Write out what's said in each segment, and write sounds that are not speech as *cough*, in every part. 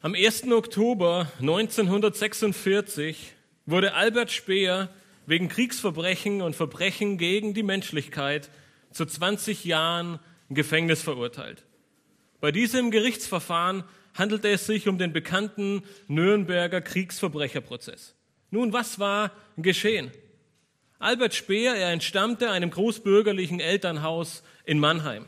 Am 1. Oktober 1946 wurde Albert Speer wegen Kriegsverbrechen und Verbrechen gegen die Menschlichkeit zu 20 Jahren Gefängnis verurteilt. Bei diesem Gerichtsverfahren handelte es sich um den bekannten Nürnberger Kriegsverbrecherprozess. Nun, was war geschehen? Albert Speer, er entstammte einem großbürgerlichen Elternhaus in Mannheim.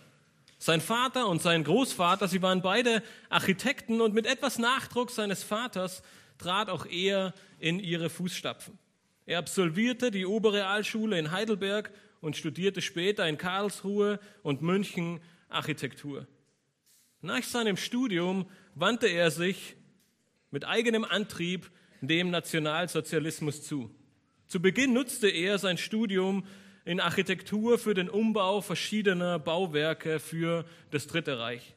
Sein Vater und sein Großvater, sie waren beide Architekten und mit etwas Nachdruck seines Vaters trat auch er in ihre Fußstapfen. Er absolvierte die Oberrealschule in Heidelberg und studierte später in Karlsruhe und München Architektur. Nach seinem Studium wandte er sich mit eigenem Antrieb dem Nationalsozialismus zu. Zu Beginn nutzte er sein Studium in Architektur für den Umbau verschiedener Bauwerke für das Dritte Reich.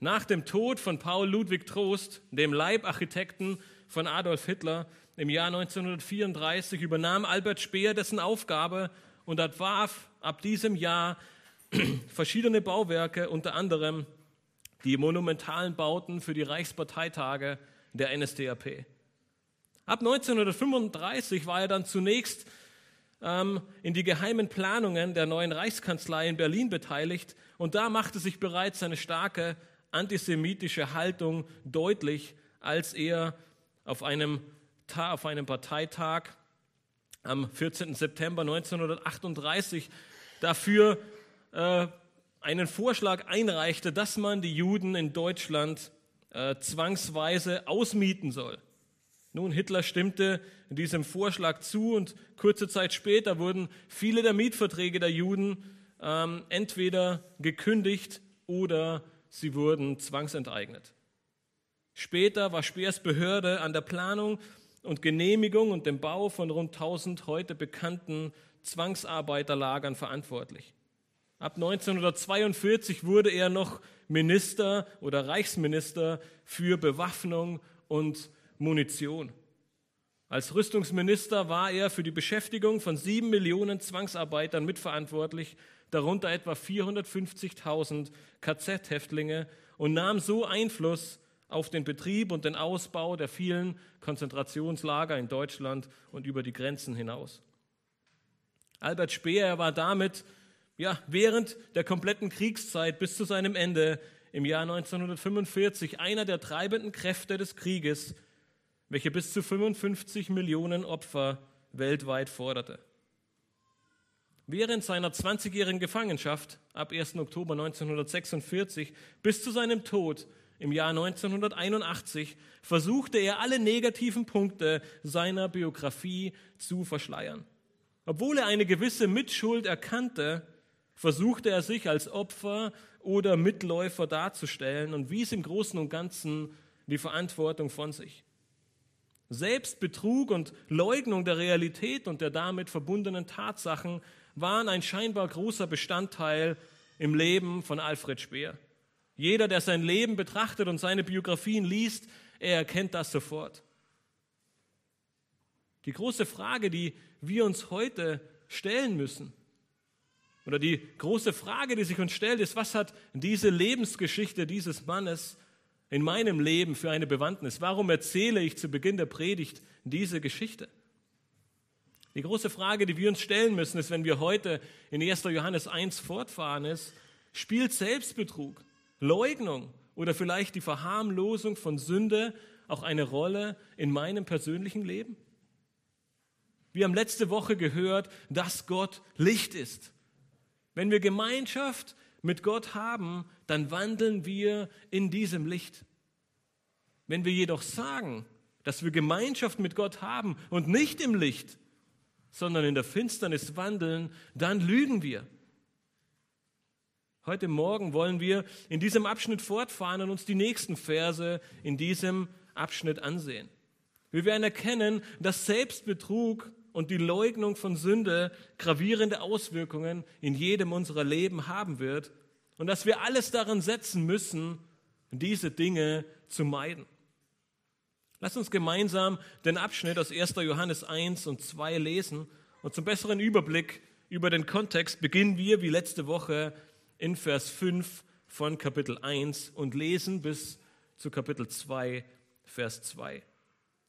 Nach dem Tod von Paul Ludwig Trost, dem Leibarchitekten von Adolf Hitler, im Jahr 1934 übernahm Albert Speer dessen Aufgabe und entwarf ab diesem Jahr *clears throat* verschiedene Bauwerke, unter anderem die monumentalen Bauten für die Reichsparteitage der NSDAP. Ab 1935 war er dann zunächst ähm, in die geheimen Planungen der neuen Reichskanzlei in Berlin beteiligt und da machte sich bereits seine starke antisemitische Haltung deutlich, als er auf einem, auf einem Parteitag am 14. September 1938 dafür äh, einen Vorschlag einreichte, dass man die Juden in Deutschland äh, zwangsweise ausmieten soll. Nun, Hitler stimmte diesem Vorschlag zu und kurze Zeit später wurden viele der Mietverträge der Juden ähm, entweder gekündigt oder sie wurden zwangsenteignet. Später war Speers Behörde an der Planung und Genehmigung und dem Bau von rund 1000 heute bekannten Zwangsarbeiterlagern verantwortlich. Ab 1942 wurde er noch Minister oder Reichsminister für Bewaffnung und Munition. Als Rüstungsminister war er für die Beschäftigung von sieben Millionen Zwangsarbeitern mitverantwortlich, darunter etwa 450.000 KZ-Häftlinge und nahm so Einfluss auf den Betrieb und den Ausbau der vielen Konzentrationslager in Deutschland und über die Grenzen hinaus. Albert Speer war damit ja, während der kompletten Kriegszeit bis zu seinem Ende im Jahr 1945 einer der treibenden Kräfte des Krieges, welche bis zu 55 Millionen Opfer weltweit forderte. Während seiner 20-jährigen Gefangenschaft ab 1. Oktober 1946 bis zu seinem Tod im Jahr 1981 versuchte er alle negativen Punkte seiner Biografie zu verschleiern. Obwohl er eine gewisse Mitschuld erkannte, versuchte er sich als Opfer oder Mitläufer darzustellen und wies im Großen und Ganzen die Verantwortung von sich. Selbstbetrug und Leugnung der Realität und der damit verbundenen Tatsachen waren ein scheinbar großer Bestandteil im Leben von Alfred Speer. Jeder, der sein Leben betrachtet und seine Biografien liest, er erkennt das sofort. Die große Frage, die wir uns heute stellen müssen, oder die große Frage, die sich uns stellt, ist, was hat diese Lebensgeschichte dieses Mannes in meinem Leben für eine Bewandtnis? Warum erzähle ich zu Beginn der Predigt diese Geschichte? Die große Frage, die wir uns stellen müssen, ist, wenn wir heute in 1. Johannes 1 fortfahren, ist, spielt Selbstbetrug, Leugnung oder vielleicht die Verharmlosung von Sünde auch eine Rolle in meinem persönlichen Leben? Wir haben letzte Woche gehört, dass Gott Licht ist. Wenn wir Gemeinschaft mit Gott haben, dann wandeln wir in diesem Licht. Wenn wir jedoch sagen, dass wir Gemeinschaft mit Gott haben und nicht im Licht, sondern in der Finsternis wandeln, dann lügen wir. Heute Morgen wollen wir in diesem Abschnitt fortfahren und uns die nächsten Verse in diesem Abschnitt ansehen. Wir werden erkennen, dass Selbstbetrug und die Leugnung von Sünde gravierende Auswirkungen in jedem unserer Leben haben wird und dass wir alles daran setzen müssen, diese Dinge zu meiden. Lass uns gemeinsam den Abschnitt aus 1. Johannes 1 und 2 lesen und zum besseren Überblick über den Kontext beginnen wir wie letzte Woche in Vers 5 von Kapitel 1 und lesen bis zu Kapitel 2, Vers 2.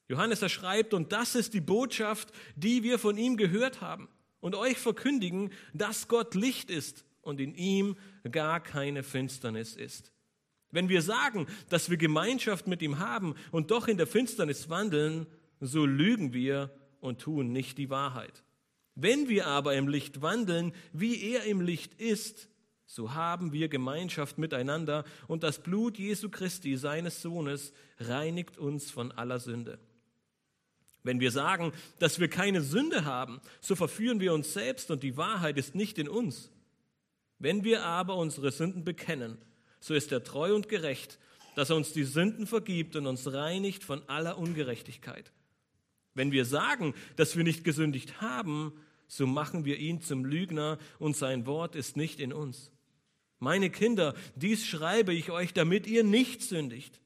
Johannes er schreibt, und das ist die Botschaft, die wir von ihm gehört haben und euch verkündigen, dass Gott Licht ist und in ihm gar keine Finsternis ist. Wenn wir sagen, dass wir Gemeinschaft mit ihm haben und doch in der Finsternis wandeln, so lügen wir und tun nicht die Wahrheit. Wenn wir aber im Licht wandeln, wie er im Licht ist, so haben wir Gemeinschaft miteinander und das Blut Jesu Christi, seines Sohnes, reinigt uns von aller Sünde. Wenn wir sagen, dass wir keine Sünde haben, so verführen wir uns selbst und die Wahrheit ist nicht in uns. Wenn wir aber unsere Sünden bekennen, so ist er treu und gerecht, dass er uns die Sünden vergibt und uns reinigt von aller Ungerechtigkeit. Wenn wir sagen, dass wir nicht gesündigt haben, so machen wir ihn zum Lügner und sein Wort ist nicht in uns. Meine Kinder, dies schreibe ich euch, damit ihr nicht sündigt.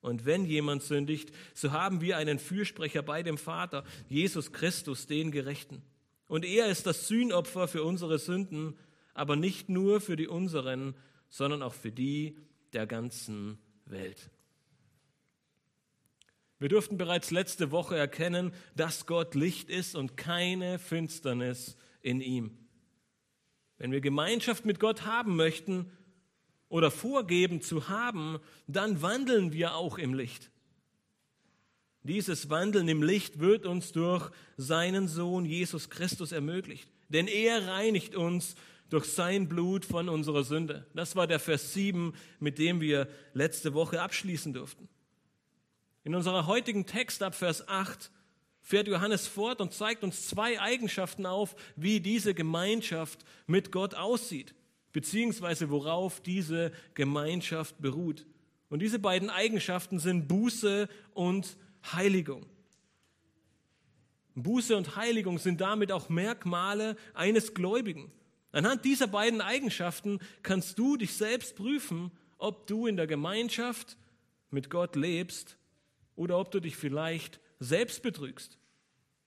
Und wenn jemand sündigt, so haben wir einen Fürsprecher bei dem Vater, Jesus Christus, den Gerechten. Und er ist das Sühnopfer für unsere Sünden, aber nicht nur für die unseren, sondern auch für die der ganzen Welt. Wir durften bereits letzte Woche erkennen, dass Gott Licht ist und keine Finsternis in ihm. Wenn wir Gemeinschaft mit Gott haben möchten, oder vorgeben zu haben, dann wandeln wir auch im Licht. Dieses Wandeln im Licht wird uns durch seinen Sohn Jesus Christus ermöglicht, denn er reinigt uns durch sein Blut von unserer Sünde. Das war der Vers 7, mit dem wir letzte Woche abschließen durften. In unserer heutigen Text ab Vers 8 fährt Johannes fort und zeigt uns zwei Eigenschaften auf, wie diese Gemeinschaft mit Gott aussieht beziehungsweise worauf diese Gemeinschaft beruht. Und diese beiden Eigenschaften sind Buße und Heiligung. Buße und Heiligung sind damit auch Merkmale eines Gläubigen. Anhand dieser beiden Eigenschaften kannst du dich selbst prüfen, ob du in der Gemeinschaft mit Gott lebst oder ob du dich vielleicht selbst betrügst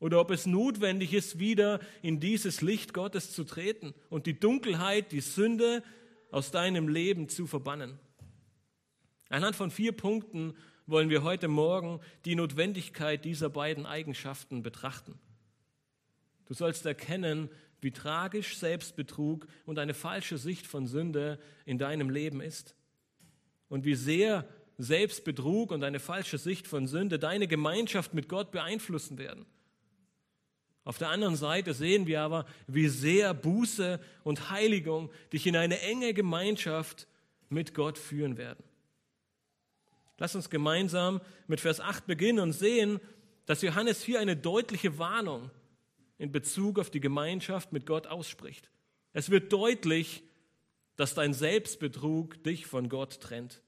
oder ob es notwendig ist, wieder in dieses Licht Gottes zu treten und die Dunkelheit, die Sünde aus deinem Leben zu verbannen. Anhand von vier Punkten wollen wir heute Morgen die Notwendigkeit dieser beiden Eigenschaften betrachten. Du sollst erkennen, wie tragisch Selbstbetrug und eine falsche Sicht von Sünde in deinem Leben ist und wie sehr Selbstbetrug und eine falsche Sicht von Sünde deine Gemeinschaft mit Gott beeinflussen werden. Auf der anderen Seite sehen wir aber, wie sehr Buße und Heiligung dich in eine enge Gemeinschaft mit Gott führen werden. Lass uns gemeinsam mit Vers 8 beginnen und sehen, dass Johannes hier eine deutliche Warnung in Bezug auf die Gemeinschaft mit Gott ausspricht. Es wird deutlich, dass dein Selbstbetrug dich von Gott trennt.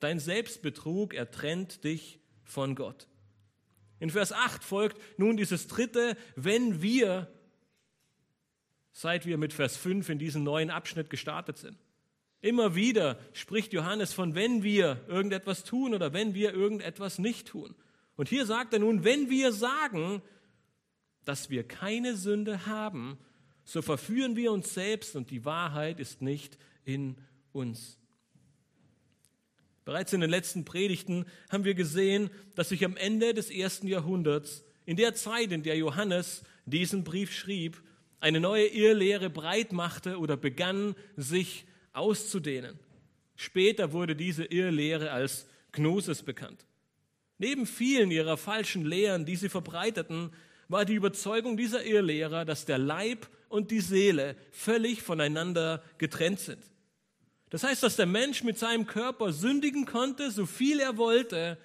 Dein Selbstbetrug, er trennt dich von Gott. In Vers 8 folgt nun dieses dritte, wenn wir, seit wir mit Vers 5 in diesen neuen Abschnitt gestartet sind. Immer wieder spricht Johannes von, wenn wir irgendetwas tun oder wenn wir irgendetwas nicht tun. Und hier sagt er nun, wenn wir sagen, dass wir keine Sünde haben, so verführen wir uns selbst und die Wahrheit ist nicht in uns. Bereits in den letzten Predigten haben wir gesehen, dass sich am Ende des ersten Jahrhunderts, in der Zeit, in der Johannes diesen Brief schrieb, eine neue Irrlehre breit machte oder begann, sich auszudehnen. Später wurde diese Irrlehre als Gnosis bekannt. Neben vielen ihrer falschen Lehren, die sie verbreiteten, war die Überzeugung dieser Irrlehrer, dass der Leib und die Seele völlig voneinander getrennt sind. Das heißt, dass der Mensch mit seinem Körper sündigen konnte, so viel er wollte.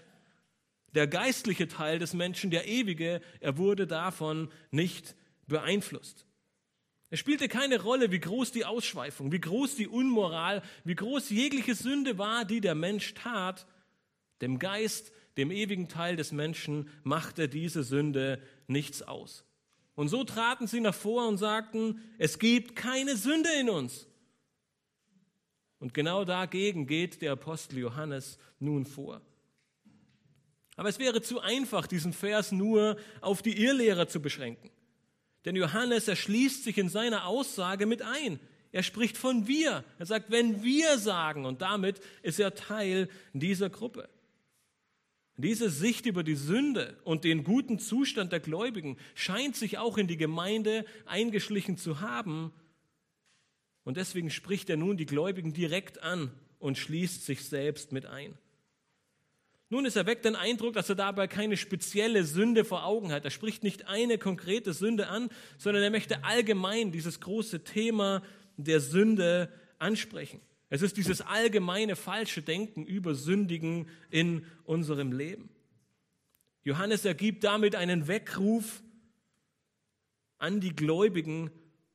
Der geistliche Teil des Menschen, der ewige, er wurde davon nicht beeinflusst. Es spielte keine Rolle, wie groß die Ausschweifung, wie groß die Unmoral, wie groß jegliche Sünde war, die der Mensch tat. Dem Geist, dem ewigen Teil des Menschen, machte diese Sünde nichts aus. Und so traten sie nach vor und sagten, es gibt keine Sünde in uns. Und genau dagegen geht der Apostel Johannes nun vor. Aber es wäre zu einfach, diesen Vers nur auf die Irrlehrer zu beschränken. Denn Johannes erschließt sich in seiner Aussage mit ein. Er spricht von wir. Er sagt, wenn wir sagen, und damit ist er Teil dieser Gruppe. Diese Sicht über die Sünde und den guten Zustand der Gläubigen scheint sich auch in die Gemeinde eingeschlichen zu haben. Und deswegen spricht er nun die Gläubigen direkt an und schließt sich selbst mit ein. Nun, es erweckt den Eindruck, dass er dabei keine spezielle Sünde vor Augen hat. Er spricht nicht eine konkrete Sünde an, sondern er möchte allgemein dieses große Thema der Sünde ansprechen. Es ist dieses allgemeine falsche Denken über Sündigen in unserem Leben. Johannes ergibt damit einen Weckruf an die Gläubigen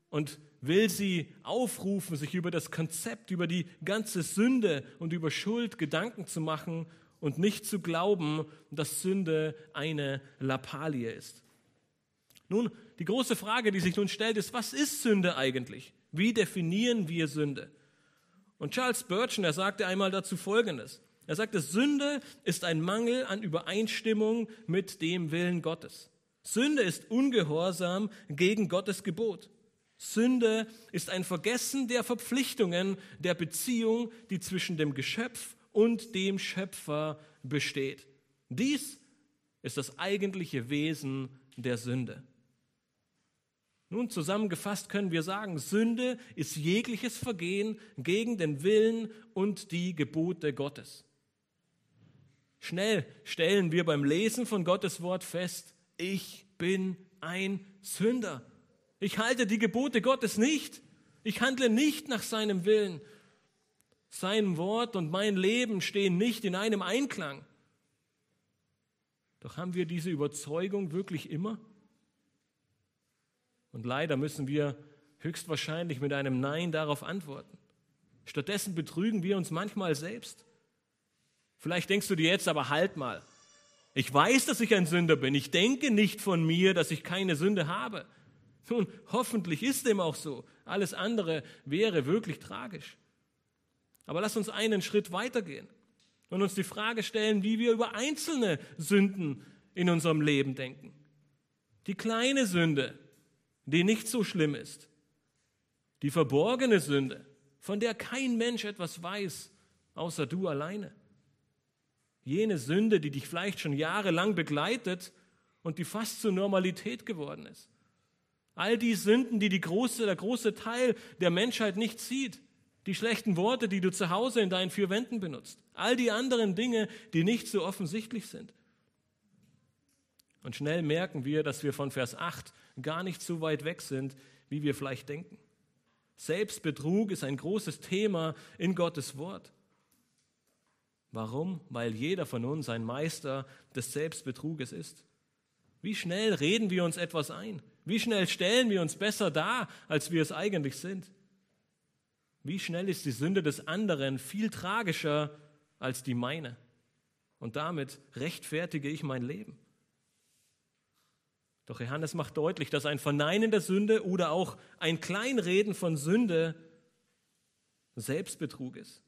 und will sie aufrufen, sich über das Konzept, über die ganze Sünde und über Schuld Gedanken zu machen und nicht zu glauben, dass Sünde eine Lappalie ist. Nun, die große Frage, die sich nun stellt, ist, was ist Sünde eigentlich? Wie definieren wir Sünde? Und Charles Spurgeon, er sagte einmal dazu Folgendes. Er sagte, Sünde ist ein Mangel an Übereinstimmung mit dem Willen Gottes. Sünde ist Ungehorsam gegen Gottes Gebot. Sünde ist ein Vergessen der Verpflichtungen der Beziehung, die zwischen dem Geschöpf und dem Schöpfer besteht. Dies ist das eigentliche Wesen der Sünde. Nun zusammengefasst können wir sagen, Sünde ist jegliches Vergehen gegen den Willen und die Gebote Gottes. Schnell stellen wir beim Lesen von Gottes Wort fest, ich bin ein Sünder. Ich halte die Gebote Gottes nicht. Ich handle nicht nach seinem Willen. Sein Wort und mein Leben stehen nicht in einem Einklang. Doch haben wir diese Überzeugung wirklich immer? Und leider müssen wir höchstwahrscheinlich mit einem Nein darauf antworten. Stattdessen betrügen wir uns manchmal selbst. Vielleicht denkst du dir jetzt aber halt mal. Ich weiß, dass ich ein Sünder bin. Ich denke nicht von mir, dass ich keine Sünde habe. Nun, hoffentlich ist dem auch so. Alles andere wäre wirklich tragisch. Aber lass uns einen Schritt weitergehen und uns die Frage stellen, wie wir über einzelne Sünden in unserem Leben denken. Die kleine Sünde, die nicht so schlimm ist. Die verborgene Sünde, von der kein Mensch etwas weiß, außer du alleine. Jene Sünde, die dich vielleicht schon jahrelang begleitet und die fast zur Normalität geworden ist. All die Sünden, die, die große, der große Teil der Menschheit nicht sieht. Die schlechten Worte, die du zu Hause in deinen vier Wänden benutzt. All die anderen Dinge, die nicht so offensichtlich sind. Und schnell merken wir, dass wir von Vers 8 gar nicht so weit weg sind, wie wir vielleicht denken. Selbstbetrug ist ein großes Thema in Gottes Wort. Warum? Weil jeder von uns ein Meister des Selbstbetruges ist. Wie schnell reden wir uns etwas ein? Wie schnell stellen wir uns besser dar, als wir es eigentlich sind? Wie schnell ist die Sünde des anderen viel tragischer als die meine? Und damit rechtfertige ich mein Leben. Doch Johannes macht deutlich, dass ein Verneinen der Sünde oder auch ein Kleinreden von Sünde Selbstbetrug ist.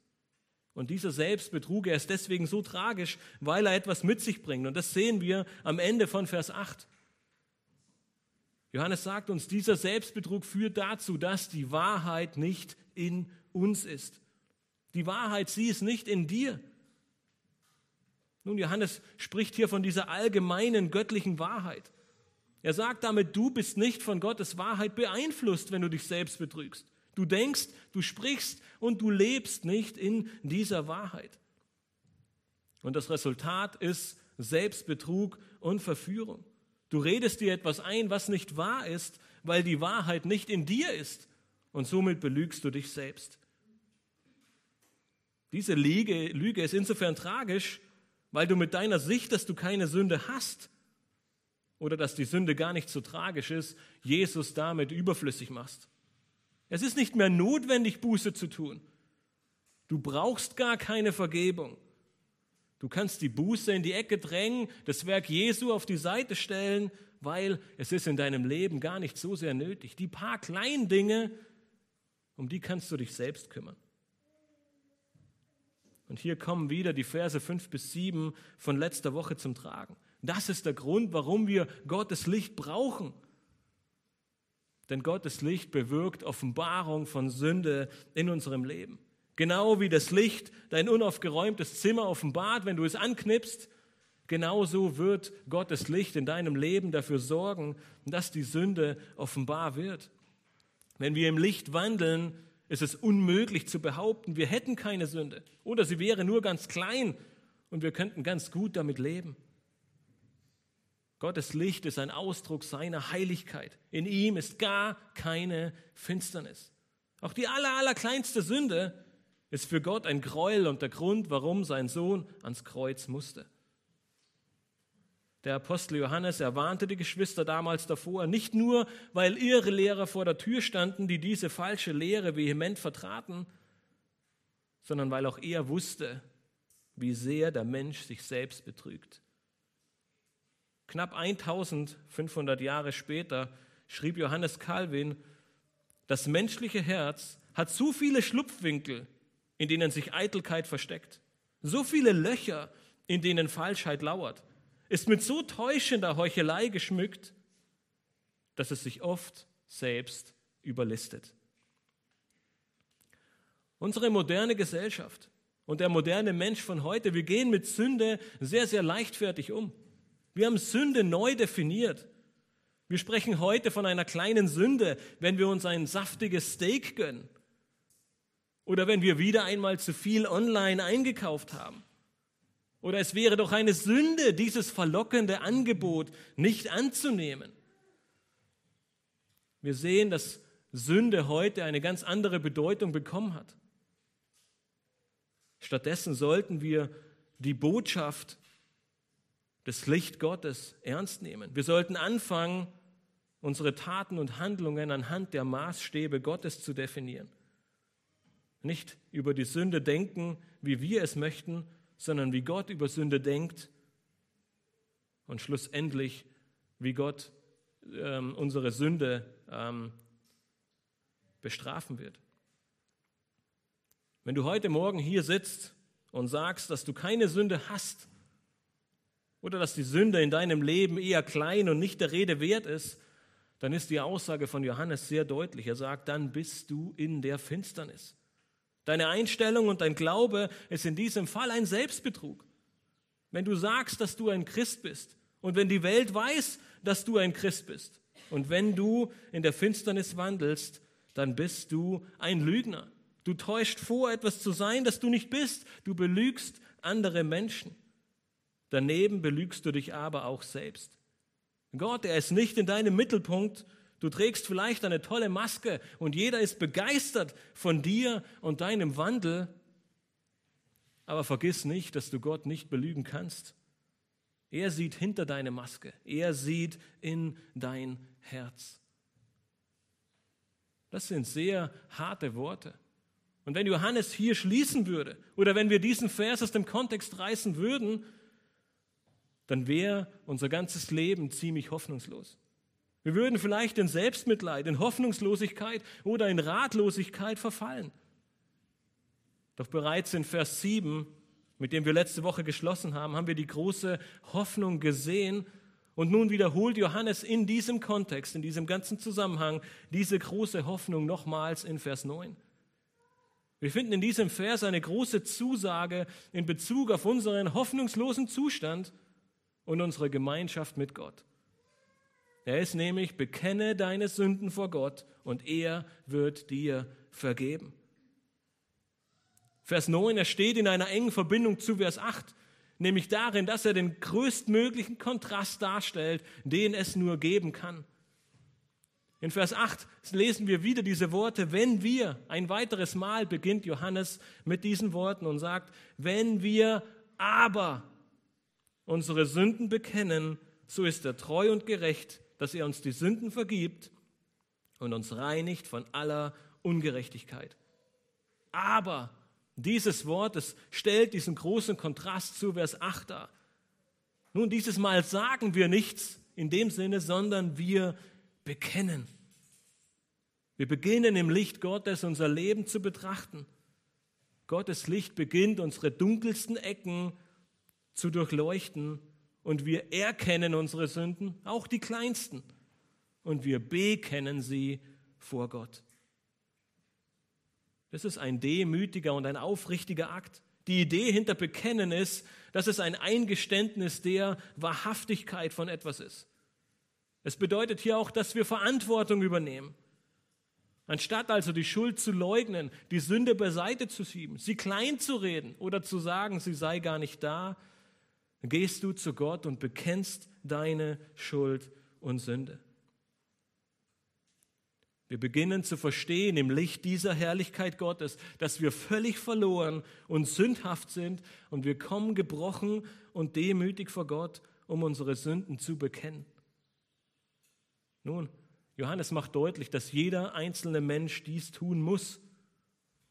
Und dieser Selbstbetrug, er ist deswegen so tragisch, weil er etwas mit sich bringt. Und das sehen wir am Ende von Vers 8. Johannes sagt uns, dieser Selbstbetrug führt dazu, dass die Wahrheit nicht in uns ist. Die Wahrheit, sie ist nicht in dir. Nun, Johannes spricht hier von dieser allgemeinen göttlichen Wahrheit. Er sagt damit, du bist nicht von Gottes Wahrheit beeinflusst, wenn du dich selbst betrügst. Du denkst, du sprichst und du lebst nicht in dieser Wahrheit. Und das Resultat ist Selbstbetrug und Verführung. Du redest dir etwas ein, was nicht wahr ist, weil die Wahrheit nicht in dir ist. Und somit belügst du dich selbst. Diese Lüge, Lüge ist insofern tragisch, weil du mit deiner Sicht, dass du keine Sünde hast, oder dass die Sünde gar nicht so tragisch ist, Jesus damit überflüssig machst. Es ist nicht mehr notwendig, Buße zu tun. Du brauchst gar keine Vergebung. Du kannst die Buße in die Ecke drängen, das Werk Jesu auf die Seite stellen, weil es ist in deinem Leben gar nicht so sehr nötig. Die paar kleinen Dinge, um die kannst du dich selbst kümmern. Und hier kommen wieder die Verse 5 bis 7 von letzter Woche zum Tragen. Das ist der Grund, warum wir Gottes Licht brauchen. Denn Gottes Licht bewirkt Offenbarung von Sünde in unserem Leben. Genau wie das Licht dein unaufgeräumtes Zimmer offenbart, wenn du es anknipst, genauso wird Gottes Licht in deinem Leben dafür sorgen, dass die Sünde offenbar wird. Wenn wir im Licht wandeln, ist es unmöglich zu behaupten, wir hätten keine Sünde oder sie wäre nur ganz klein und wir könnten ganz gut damit leben. Gottes Licht ist ein Ausdruck seiner Heiligkeit. In ihm ist gar keine Finsternis. Auch die aller, aller kleinste Sünde ist für Gott ein Gräuel und der Grund, warum sein Sohn ans Kreuz musste. Der Apostel Johannes erwarnte die Geschwister damals davor, nicht nur, weil ihre Lehrer vor der Tür standen, die diese falsche Lehre vehement vertraten, sondern weil auch er wusste, wie sehr der Mensch sich selbst betrügt. Knapp 1500 Jahre später schrieb Johannes Calvin, das menschliche Herz hat so viele Schlupfwinkel, in denen sich Eitelkeit versteckt, so viele Löcher, in denen Falschheit lauert, ist mit so täuschender Heuchelei geschmückt, dass es sich oft selbst überlistet. Unsere moderne Gesellschaft und der moderne Mensch von heute, wir gehen mit Sünde sehr, sehr leichtfertig um. Wir haben Sünde neu definiert. Wir sprechen heute von einer kleinen Sünde, wenn wir uns ein saftiges Steak gönnen oder wenn wir wieder einmal zu viel online eingekauft haben. Oder es wäre doch eine Sünde, dieses verlockende Angebot nicht anzunehmen. Wir sehen, dass Sünde heute eine ganz andere Bedeutung bekommen hat. Stattdessen sollten wir die Botschaft des Licht Gottes ernst nehmen. Wir sollten anfangen, unsere Taten und Handlungen anhand der Maßstäbe Gottes zu definieren. Nicht über die Sünde denken, wie wir es möchten, sondern wie Gott über Sünde denkt und schlussendlich, wie Gott ähm, unsere Sünde ähm, bestrafen wird. Wenn du heute Morgen hier sitzt und sagst, dass du keine Sünde hast oder dass die Sünde in deinem Leben eher klein und nicht der Rede wert ist, dann ist die Aussage von Johannes sehr deutlich. Er sagt, dann bist du in der Finsternis. Deine Einstellung und dein Glaube ist in diesem Fall ein Selbstbetrug. Wenn du sagst, dass du ein Christ bist und wenn die Welt weiß, dass du ein Christ bist und wenn du in der Finsternis wandelst, dann bist du ein Lügner. Du täuscht vor, etwas zu sein, das du nicht bist. Du belügst andere Menschen. Daneben belügst du dich aber auch selbst. Gott, er ist nicht in deinem Mittelpunkt Du trägst vielleicht eine tolle Maske und jeder ist begeistert von dir und deinem Wandel. Aber vergiss nicht, dass du Gott nicht belügen kannst. Er sieht hinter deine Maske. Er sieht in dein Herz. Das sind sehr harte Worte. Und wenn Johannes hier schließen würde oder wenn wir diesen Vers aus dem Kontext reißen würden, dann wäre unser ganzes Leben ziemlich hoffnungslos. Wir würden vielleicht in Selbstmitleid, in Hoffnungslosigkeit oder in Ratlosigkeit verfallen. Doch bereits in Vers 7, mit dem wir letzte Woche geschlossen haben, haben wir die große Hoffnung gesehen. Und nun wiederholt Johannes in diesem Kontext, in diesem ganzen Zusammenhang, diese große Hoffnung nochmals in Vers 9. Wir finden in diesem Vers eine große Zusage in Bezug auf unseren hoffnungslosen Zustand und unsere Gemeinschaft mit Gott. Er ist nämlich, bekenne deine Sünden vor Gott und er wird dir vergeben. Vers 9, er steht in einer engen Verbindung zu Vers 8, nämlich darin, dass er den größtmöglichen Kontrast darstellt, den es nur geben kann. In Vers 8 lesen wir wieder diese Worte, wenn wir, ein weiteres Mal beginnt Johannes mit diesen Worten und sagt, wenn wir aber unsere Sünden bekennen, so ist er treu und gerecht, dass er uns die Sünden vergibt und uns reinigt von aller Ungerechtigkeit. Aber dieses Wort, es stellt diesen großen Kontrast zu Vers 8 dar. Nun, dieses Mal sagen wir nichts in dem Sinne, sondern wir bekennen. Wir beginnen im Licht Gottes unser Leben zu betrachten. Gottes Licht beginnt unsere dunkelsten Ecken zu durchleuchten und wir erkennen unsere Sünden, auch die kleinsten. und wir bekennen sie vor Gott. Das ist ein demütiger und ein aufrichtiger Akt. Die Idee hinter Bekennen ist, dass es ein Eingeständnis der Wahrhaftigkeit von etwas ist. Es bedeutet hier auch, dass wir Verantwortung übernehmen. Anstatt also die Schuld zu leugnen, die Sünde beiseite zu schieben, sie klein zu reden oder zu sagen, sie sei gar nicht da, gehst du zu Gott und bekennst deine Schuld und Sünde. Wir beginnen zu verstehen im Licht dieser Herrlichkeit Gottes, dass wir völlig verloren und sündhaft sind und wir kommen gebrochen und demütig vor Gott, um unsere Sünden zu bekennen. Nun, Johannes macht deutlich, dass jeder einzelne Mensch dies tun muss.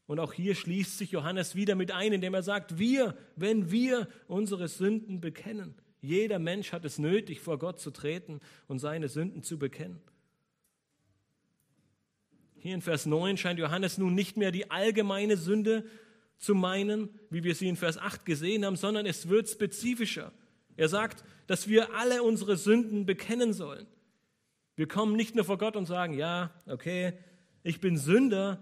Und auch hier schließt sich Johannes wieder mit ein, indem er sagt, wir, wenn wir unsere Sünden bekennen. Jeder Mensch hat es nötig, vor Gott zu treten und seine Sünden zu bekennen. Hier in Vers 9 scheint Johannes nun nicht mehr die allgemeine Sünde zu meinen, wie wir sie in Vers 8 gesehen haben, sondern es wird spezifischer. Er sagt, dass wir alle unsere Sünden bekennen sollen. Wir kommen nicht nur vor Gott und sagen, ja, okay, ich bin Sünder,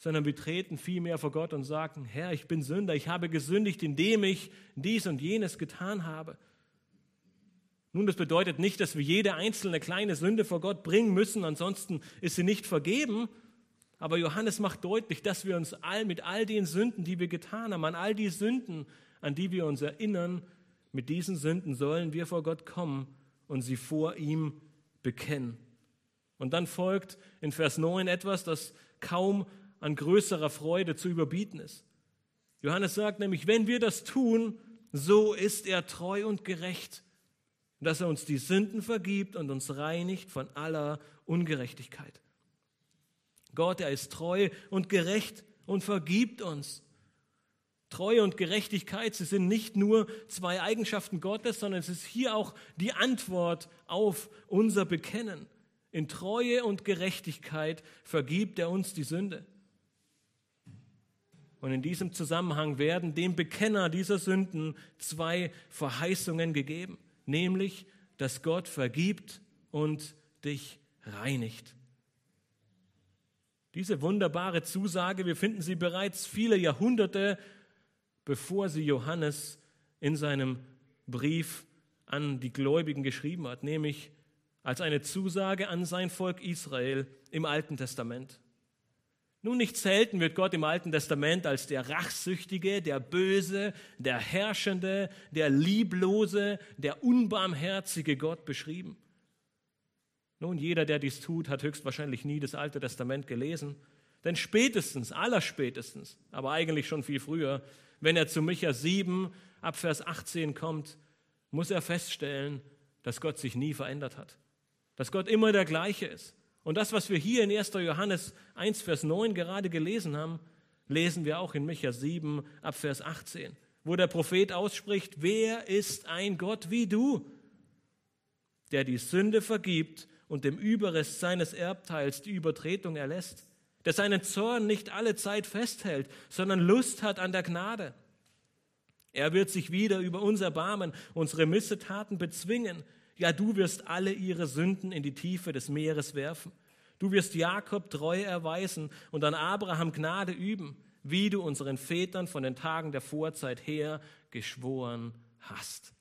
sondern wir treten vielmehr vor Gott und sagen, Herr, ich bin Sünder, ich habe gesündigt, indem ich dies und jenes getan habe. Nun, das bedeutet nicht, dass wir jede einzelne kleine Sünde vor Gott bringen müssen, ansonsten ist sie nicht vergeben. Aber Johannes macht deutlich, dass wir uns all, mit all den Sünden, die wir getan haben, an all die Sünden, an die wir uns erinnern, mit diesen Sünden sollen wir vor Gott kommen und sie vor ihm bekennen. Und dann folgt in Vers 9 etwas, das kaum an größerer Freude zu überbieten ist. Johannes sagt nämlich, wenn wir das tun, so ist er treu und gerecht dass er uns die Sünden vergibt und uns reinigt von aller Ungerechtigkeit. Gott, er ist treu und gerecht und vergibt uns. Treue und Gerechtigkeit, sie sind nicht nur zwei Eigenschaften Gottes, sondern es ist hier auch die Antwort auf unser Bekennen. In Treue und Gerechtigkeit vergibt er uns die Sünde. Und in diesem Zusammenhang werden dem Bekenner dieser Sünden zwei Verheißungen gegeben nämlich, dass Gott vergibt und dich reinigt. Diese wunderbare Zusage, wir finden sie bereits viele Jahrhunderte, bevor sie Johannes in seinem Brief an die Gläubigen geschrieben hat, nämlich als eine Zusage an sein Volk Israel im Alten Testament. Nun, nicht selten wird Gott im Alten Testament als der Rachsüchtige, der Böse, der Herrschende, der Lieblose, der Unbarmherzige Gott beschrieben. Nun, jeder, der dies tut, hat höchstwahrscheinlich nie das Alte Testament gelesen. Denn spätestens, allerspätestens, aber eigentlich schon viel früher, wenn er zu Micha 7 ab Vers 18 kommt, muss er feststellen, dass Gott sich nie verändert hat. Dass Gott immer der gleiche ist. Und das, was wir hier in 1. Johannes 1, Vers 9 gerade gelesen haben, lesen wir auch in Micha 7 ab Vers 18, wo der Prophet ausspricht, wer ist ein Gott wie du, der die Sünde vergibt und dem Überrest seines Erbteils die Übertretung erlässt, der seinen Zorn nicht alle Zeit festhält, sondern Lust hat an der Gnade. Er wird sich wieder über uns erbarmen, unsere Missetaten bezwingen ja, du wirst alle ihre Sünden in die Tiefe des Meeres werfen. Du wirst Jakob Treue erweisen und an Abraham Gnade üben, wie du unseren Vätern von den Tagen der Vorzeit her geschworen hast.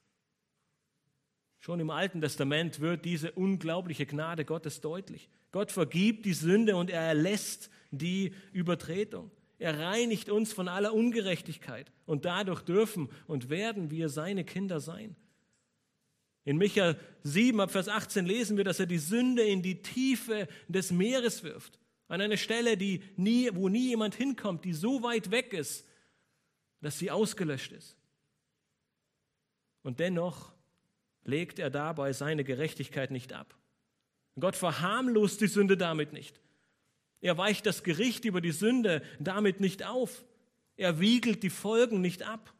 Schon im Alten Testament wird diese unglaubliche Gnade Gottes deutlich. Gott vergibt die Sünde und er erlässt die Übertretung. Er reinigt uns von aller Ungerechtigkeit und dadurch dürfen und werden wir seine Kinder sein. In Micha 7, ab Vers 18 lesen wir, dass er die Sünde in die Tiefe des Meeres wirft. An eine Stelle, die nie, wo nie jemand hinkommt, die so weit weg ist, dass sie ausgelöscht ist. Und dennoch legt er dabei seine Gerechtigkeit nicht ab. Gott verharmlost die Sünde damit nicht. Er weicht das Gericht über die Sünde damit nicht auf. Er wiegelt die Folgen nicht ab.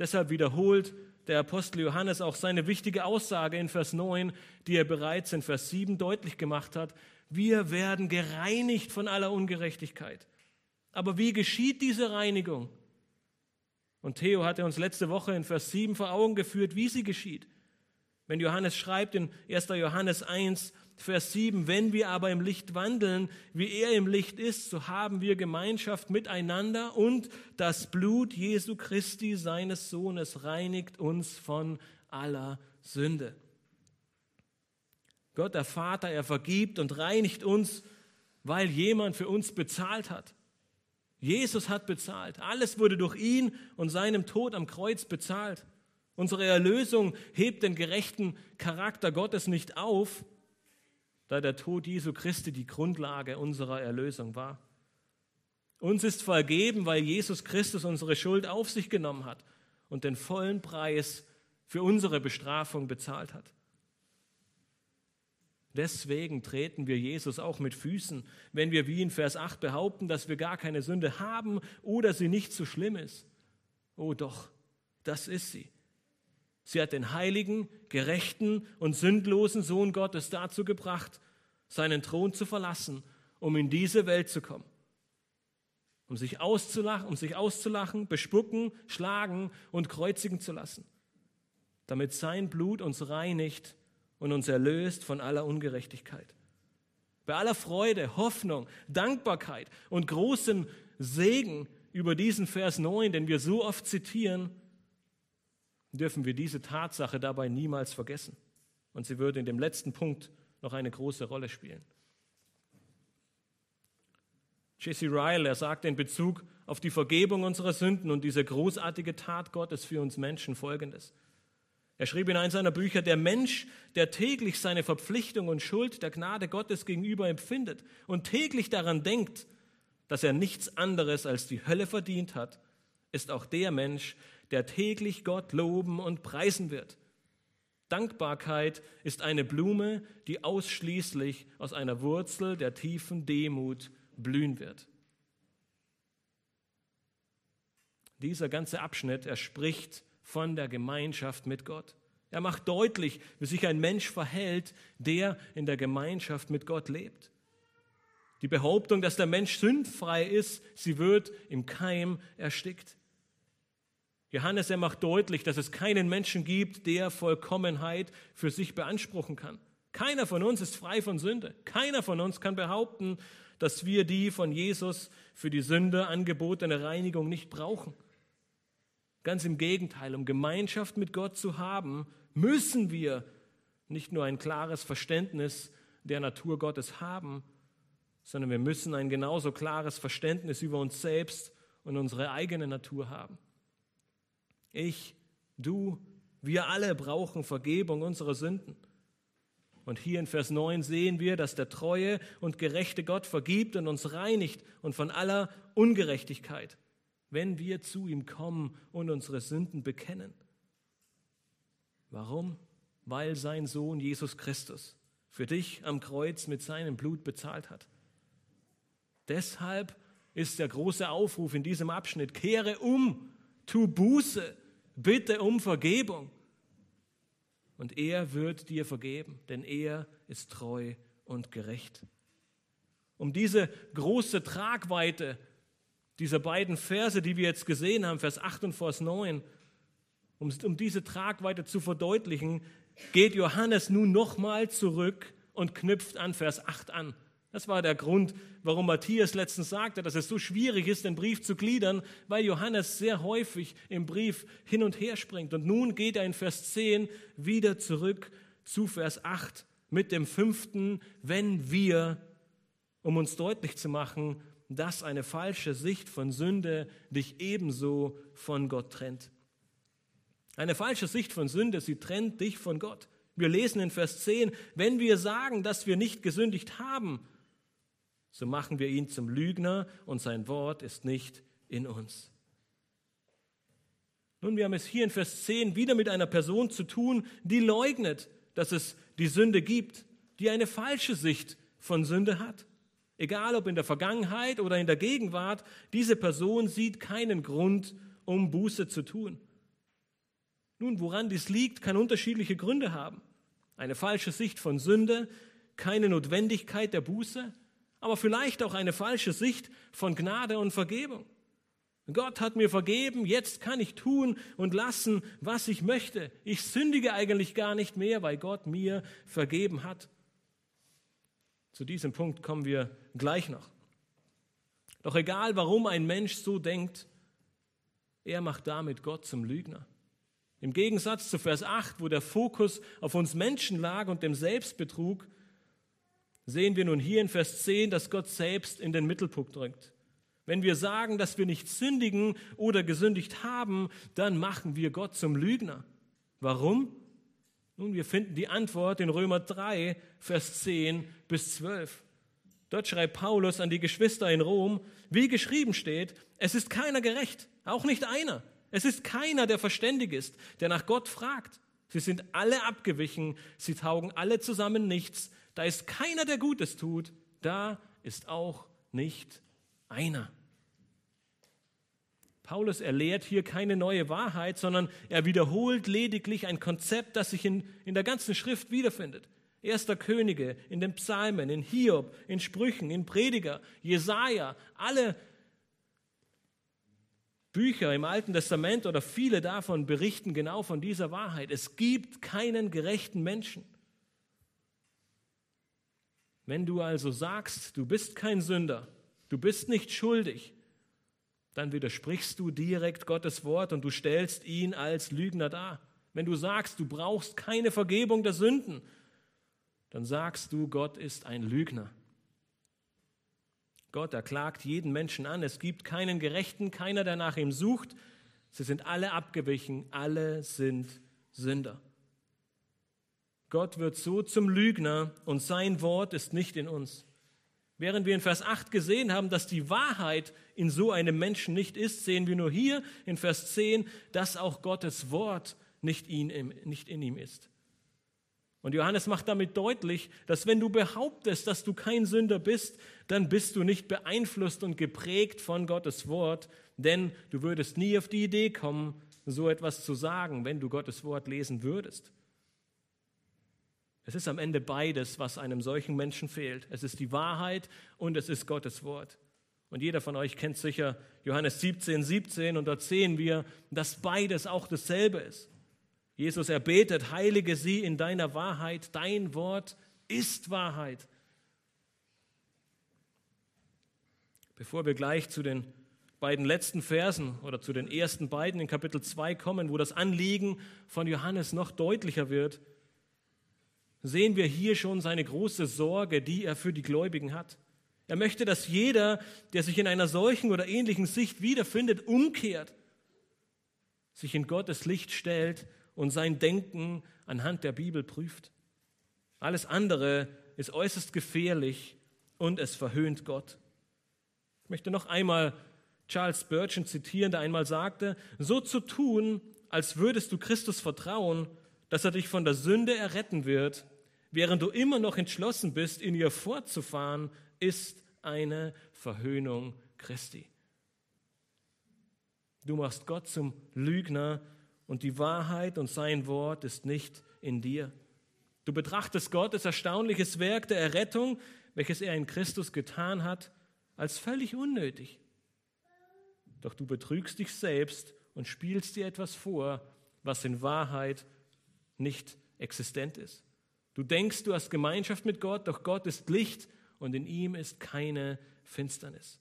Deshalb wiederholt der Apostel Johannes auch seine wichtige Aussage in Vers 9, die er bereits in Vers 7 deutlich gemacht hat. Wir werden gereinigt von aller Ungerechtigkeit. Aber wie geschieht diese Reinigung? Und Theo hatte uns letzte Woche in Vers 7 vor Augen geführt, wie sie geschieht. Wenn Johannes schreibt in 1. Johannes 1, Vers 7, wenn wir aber im Licht wandeln, wie er im Licht ist, so haben wir Gemeinschaft miteinander und das Blut Jesu Christi, seines Sohnes, reinigt uns von aller Sünde. Gott der Vater, er vergibt und reinigt uns, weil jemand für uns bezahlt hat. Jesus hat bezahlt. Alles wurde durch ihn und seinem Tod am Kreuz bezahlt. Unsere Erlösung hebt den gerechten Charakter Gottes nicht auf, da der Tod Jesu Christi die Grundlage unserer Erlösung war. Uns ist vergeben, weil Jesus Christus unsere Schuld auf sich genommen hat und den vollen Preis für unsere Bestrafung bezahlt hat. Deswegen treten wir Jesus auch mit Füßen, wenn wir wie in Vers 8 behaupten, dass wir gar keine Sünde haben oder sie nicht so schlimm ist. Oh doch, das ist sie. Sie hat den heiligen, gerechten und sündlosen Sohn Gottes dazu gebracht, seinen Thron zu verlassen, um in diese Welt zu kommen. Um sich auszulachen, um sich auszulachen, bespucken, schlagen und kreuzigen zu lassen, damit sein Blut uns reinigt und uns erlöst von aller Ungerechtigkeit. Bei aller Freude, Hoffnung, Dankbarkeit und großem Segen über diesen Vers 9, den wir so oft zitieren, dürfen wir diese Tatsache dabei niemals vergessen. Und sie würde in dem letzten Punkt noch eine große Rolle spielen. Jesse Ryle, er sagte in Bezug auf die Vergebung unserer Sünden und diese großartige Tat Gottes für uns Menschen folgendes. Er schrieb in einem seiner Bücher, der Mensch, der täglich seine Verpflichtung und Schuld der Gnade Gottes gegenüber empfindet und täglich daran denkt, dass er nichts anderes als die Hölle verdient hat, ist auch der Mensch, der täglich Gott loben und preisen wird. Dankbarkeit ist eine Blume, die ausschließlich aus einer Wurzel der tiefen Demut blühen wird. Dieser ganze Abschnitt, er spricht von der Gemeinschaft mit Gott. Er macht deutlich, wie sich ein Mensch verhält, der in der Gemeinschaft mit Gott lebt. Die Behauptung, dass der Mensch sündfrei ist, sie wird im Keim erstickt. Johannes, er macht deutlich, dass es keinen Menschen gibt, der Vollkommenheit für sich beanspruchen kann. Keiner von uns ist frei von Sünde. Keiner von uns kann behaupten, dass wir die von Jesus für die Sünde angebotene Reinigung nicht brauchen. Ganz im Gegenteil, um Gemeinschaft mit Gott zu haben, müssen wir nicht nur ein klares Verständnis der Natur Gottes haben, sondern wir müssen ein genauso klares Verständnis über uns selbst und unsere eigene Natur haben. Ich, du, wir alle brauchen Vergebung unserer Sünden. Und hier in Vers 9 sehen wir, dass der treue und gerechte Gott vergibt und uns reinigt und von aller Ungerechtigkeit, wenn wir zu ihm kommen und unsere Sünden bekennen. Warum? Weil sein Sohn Jesus Christus für dich am Kreuz mit seinem Blut bezahlt hat. Deshalb ist der große Aufruf in diesem Abschnitt, kehre um, tu Buße, bitte um Vergebung. Und er wird dir vergeben, denn er ist treu und gerecht. Um diese große Tragweite dieser beiden Verse, die wir jetzt gesehen haben, Vers 8 und Vers 9, um, um diese Tragweite zu verdeutlichen, geht Johannes nun nochmal zurück und knüpft an Vers 8 an. Das war der Grund, warum Matthias letztens sagte, dass es so schwierig ist, den Brief zu gliedern, weil Johannes sehr häufig im Brief hin und her springt. Und nun geht er in Vers 10 wieder zurück zu Vers 8 mit dem fünften, wenn wir, um uns deutlich zu machen, dass eine falsche Sicht von Sünde dich ebenso von Gott trennt. Eine falsche Sicht von Sünde, sie trennt dich von Gott. Wir lesen in Vers 10, wenn wir sagen, dass wir nicht gesündigt haben, so machen wir ihn zum Lügner und sein Wort ist nicht in uns. Nun, wir haben es hier in Vers 10 wieder mit einer Person zu tun, die leugnet, dass es die Sünde gibt, die eine falsche Sicht von Sünde hat. Egal ob in der Vergangenheit oder in der Gegenwart, diese Person sieht keinen Grund, um Buße zu tun. Nun, woran dies liegt, kann unterschiedliche Gründe haben. Eine falsche Sicht von Sünde, keine Notwendigkeit der Buße, aber vielleicht auch eine falsche Sicht von Gnade und Vergebung. Gott hat mir vergeben, jetzt kann ich tun und lassen, was ich möchte. Ich sündige eigentlich gar nicht mehr, weil Gott mir vergeben hat. Zu diesem Punkt kommen wir gleich noch. Doch egal, warum ein Mensch so denkt, er macht damit Gott zum Lügner. Im Gegensatz zu Vers 8, wo der Fokus auf uns Menschen lag und dem Selbstbetrug, sehen wir nun hier in Vers 10, dass Gott selbst in den Mittelpunkt drückt. Wenn wir sagen, dass wir nicht sündigen oder gesündigt haben, dann machen wir Gott zum Lügner. Warum? Nun, wir finden die Antwort in Römer 3, Vers 10 bis 12. Dort schreibt Paulus an die Geschwister in Rom, wie geschrieben steht, es ist keiner gerecht, auch nicht einer. Es ist keiner, der verständig ist, der nach Gott fragt. Sie sind alle abgewichen, sie taugen alle zusammen nichts. Da ist keiner, der Gutes tut, da ist auch nicht einer. Paulus erlehrt hier keine neue Wahrheit, sondern er wiederholt lediglich ein Konzept, das sich in, in der ganzen Schrift wiederfindet. Erster Könige, in den Psalmen, in Hiob, in Sprüchen, in Prediger, Jesaja, alle Bücher im Alten Testament oder viele davon berichten genau von dieser Wahrheit. Es gibt keinen gerechten Menschen. Wenn du also sagst, du bist kein Sünder, du bist nicht schuldig, dann widersprichst du direkt Gottes Wort und du stellst ihn als Lügner dar. Wenn du sagst, du brauchst keine Vergebung der Sünden, dann sagst du, Gott ist ein Lügner. Gott, er klagt jeden Menschen an. Es gibt keinen Gerechten, keiner, der nach ihm sucht. Sie sind alle abgewichen, alle sind Sünder. Gott wird so zum Lügner und sein Wort ist nicht in uns. Während wir in Vers 8 gesehen haben, dass die Wahrheit in so einem Menschen nicht ist, sehen wir nur hier in Vers 10, dass auch Gottes Wort nicht in ihm ist. Und Johannes macht damit deutlich, dass wenn du behauptest, dass du kein Sünder bist, dann bist du nicht beeinflusst und geprägt von Gottes Wort, denn du würdest nie auf die Idee kommen, so etwas zu sagen, wenn du Gottes Wort lesen würdest. Es ist am Ende beides, was einem solchen Menschen fehlt. Es ist die Wahrheit und es ist Gottes Wort. Und jeder von euch kennt sicher Johannes 17, 17 und dort sehen wir, dass beides auch dasselbe ist. Jesus erbetet, heilige sie in deiner Wahrheit, dein Wort ist Wahrheit. Bevor wir gleich zu den beiden letzten Versen oder zu den ersten beiden in Kapitel 2 kommen, wo das Anliegen von Johannes noch deutlicher wird, sehen wir hier schon seine große Sorge, die er für die Gläubigen hat. Er möchte, dass jeder, der sich in einer solchen oder ähnlichen Sicht wiederfindet, umkehrt, sich in Gottes Licht stellt und sein Denken anhand der Bibel prüft. Alles andere ist äußerst gefährlich und es verhöhnt Gott. Ich möchte noch einmal Charles Spurgeon zitieren, der einmal sagte, so zu tun, als würdest du Christus vertrauen, dass er dich von der Sünde erretten wird, während du immer noch entschlossen bist, in ihr fortzufahren, ist eine Verhöhnung Christi. Du machst Gott zum Lügner und die Wahrheit und sein Wort ist nicht in dir. Du betrachtest Gottes erstaunliches Werk der Errettung, welches er in Christus getan hat, als völlig unnötig. Doch du betrügst dich selbst und spielst dir etwas vor, was in Wahrheit nicht existent ist. Du denkst, du hast Gemeinschaft mit Gott, doch Gott ist Licht und in ihm ist keine Finsternis.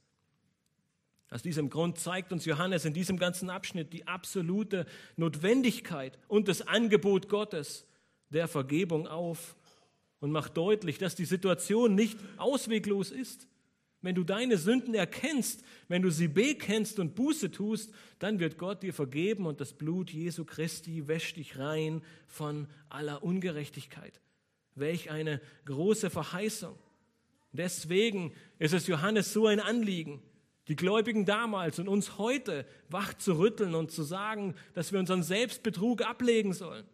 Aus diesem Grund zeigt uns Johannes in diesem ganzen Abschnitt die absolute Notwendigkeit und das Angebot Gottes der Vergebung auf und macht deutlich, dass die Situation nicht ausweglos ist. Wenn du deine Sünden erkennst, wenn du sie bekennst und Buße tust, dann wird Gott dir vergeben und das Blut Jesu Christi wäscht dich rein von aller Ungerechtigkeit. Welch eine große Verheißung. Deswegen ist es Johannes so ein Anliegen, die Gläubigen damals und uns heute wach zu rütteln und zu sagen, dass wir unseren Selbstbetrug ablegen sollen,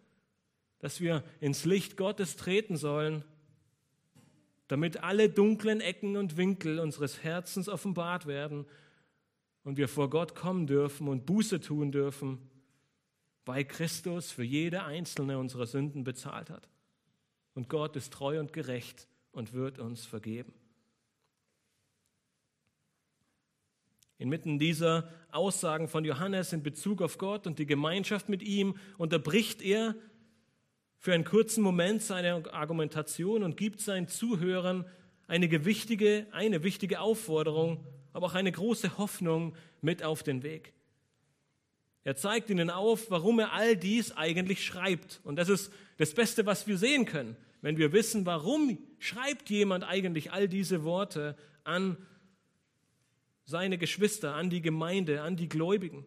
dass wir ins Licht Gottes treten sollen, damit alle dunklen Ecken und Winkel unseres Herzens offenbart werden und wir vor Gott kommen dürfen und Buße tun dürfen, weil Christus für jede einzelne unserer Sünden bezahlt hat. Und Gott ist treu und gerecht und wird uns vergeben. Inmitten dieser Aussagen von Johannes in Bezug auf Gott und die Gemeinschaft mit ihm unterbricht er für einen kurzen Moment seine Argumentation und gibt seinen Zuhörern eine gewichtige, eine wichtige Aufforderung, aber auch eine große Hoffnung mit auf den Weg. Er zeigt ihnen auf, warum er all dies eigentlich schreibt. Und das ist das Beste, was wir sehen können, wenn wir wissen, warum schreibt jemand eigentlich all diese Worte an seine Geschwister, an die Gemeinde, an die Gläubigen.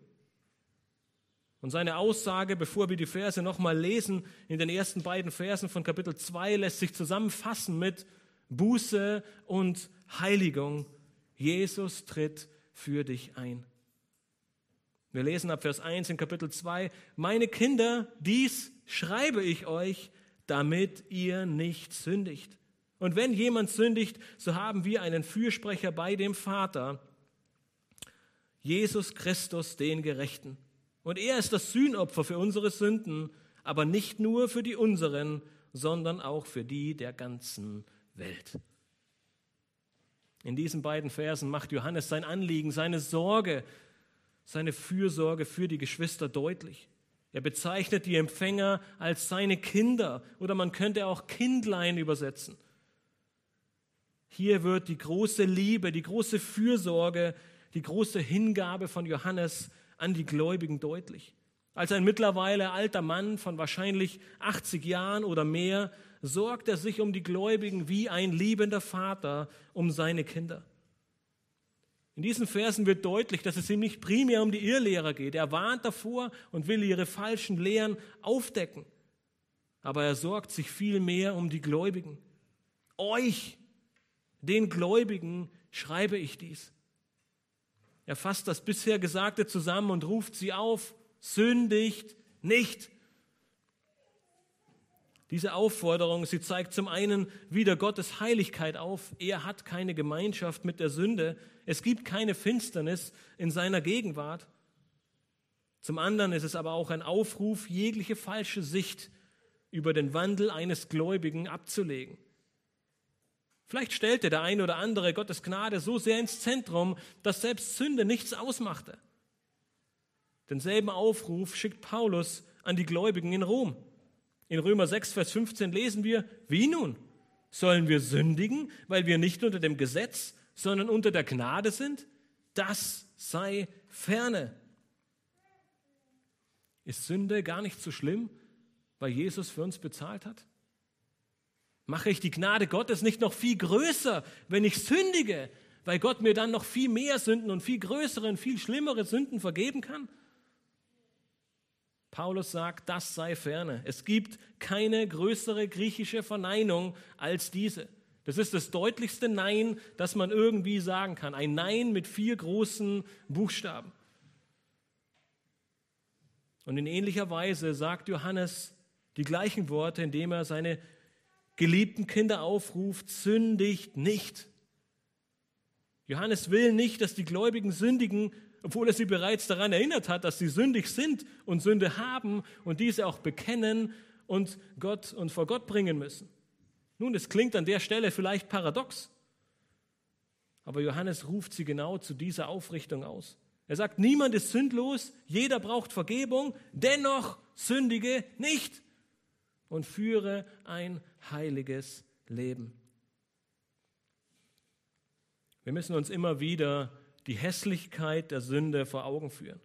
Und seine Aussage, bevor wir die Verse nochmal lesen, in den ersten beiden Versen von Kapitel 2 lässt sich zusammenfassen mit Buße und Heiligung. Jesus tritt für dich ein. Wir lesen ab Vers 1 in Kapitel 2, meine Kinder, dies schreibe ich euch, damit ihr nicht sündigt. Und wenn jemand sündigt, so haben wir einen Fürsprecher bei dem Vater, Jesus Christus, den Gerechten. Und er ist das Sühnopfer für unsere Sünden, aber nicht nur für die unseren, sondern auch für die der ganzen Welt. In diesen beiden Versen macht Johannes sein Anliegen, seine Sorge, seine Fürsorge für die Geschwister deutlich. Er bezeichnet die Empfänger als seine Kinder oder man könnte auch Kindlein übersetzen. Hier wird die große Liebe, die große Fürsorge die große Hingabe von Johannes an die Gläubigen deutlich. Als ein mittlerweile alter Mann von wahrscheinlich 80 Jahren oder mehr sorgt er sich um die Gläubigen wie ein liebender Vater um seine Kinder. In diesen Versen wird deutlich, dass es ihm nicht primär um die Irrlehrer geht. Er warnt davor und will ihre falschen Lehren aufdecken. Aber er sorgt sich vielmehr um die Gläubigen. Euch, den Gläubigen, schreibe ich dies. Er fasst das bisher Gesagte zusammen und ruft sie auf, sündigt nicht. Diese Aufforderung, sie zeigt zum einen wieder Gottes Heiligkeit auf. Er hat keine Gemeinschaft mit der Sünde. Es gibt keine Finsternis in seiner Gegenwart. Zum anderen ist es aber auch ein Aufruf, jegliche falsche Sicht über den Wandel eines Gläubigen abzulegen. Vielleicht stellte der eine oder andere Gottes Gnade so sehr ins Zentrum, dass selbst Sünde nichts ausmachte. Denselben Aufruf schickt Paulus an die Gläubigen in Rom. In Römer 6, Vers 15 lesen wir, wie nun? Sollen wir sündigen, weil wir nicht unter dem Gesetz, sondern unter der Gnade sind? Das sei ferne. Ist Sünde gar nicht so schlimm, weil Jesus für uns bezahlt hat? Mache ich die Gnade Gottes nicht noch viel größer, wenn ich sündige, weil Gott mir dann noch viel mehr Sünden und viel größere und viel schlimmere Sünden vergeben kann? Paulus sagt, das sei ferne. Es gibt keine größere griechische Verneinung als diese. Das ist das deutlichste Nein, das man irgendwie sagen kann. Ein Nein mit vier großen Buchstaben. Und in ähnlicher Weise sagt Johannes die gleichen Worte, indem er seine geliebten Kinder aufruft, sündigt nicht. Johannes will nicht, dass die Gläubigen sündigen, obwohl er sie bereits daran erinnert hat, dass sie sündig sind und Sünde haben und diese auch bekennen und Gott und vor Gott bringen müssen. Nun, es klingt an der Stelle vielleicht paradox, aber Johannes ruft sie genau zu dieser Aufrichtung aus. Er sagt, niemand ist sündlos, jeder braucht Vergebung, dennoch sündige nicht und führe ein heiliges Leben. Wir müssen uns immer wieder die Hässlichkeit der Sünde vor Augen führen.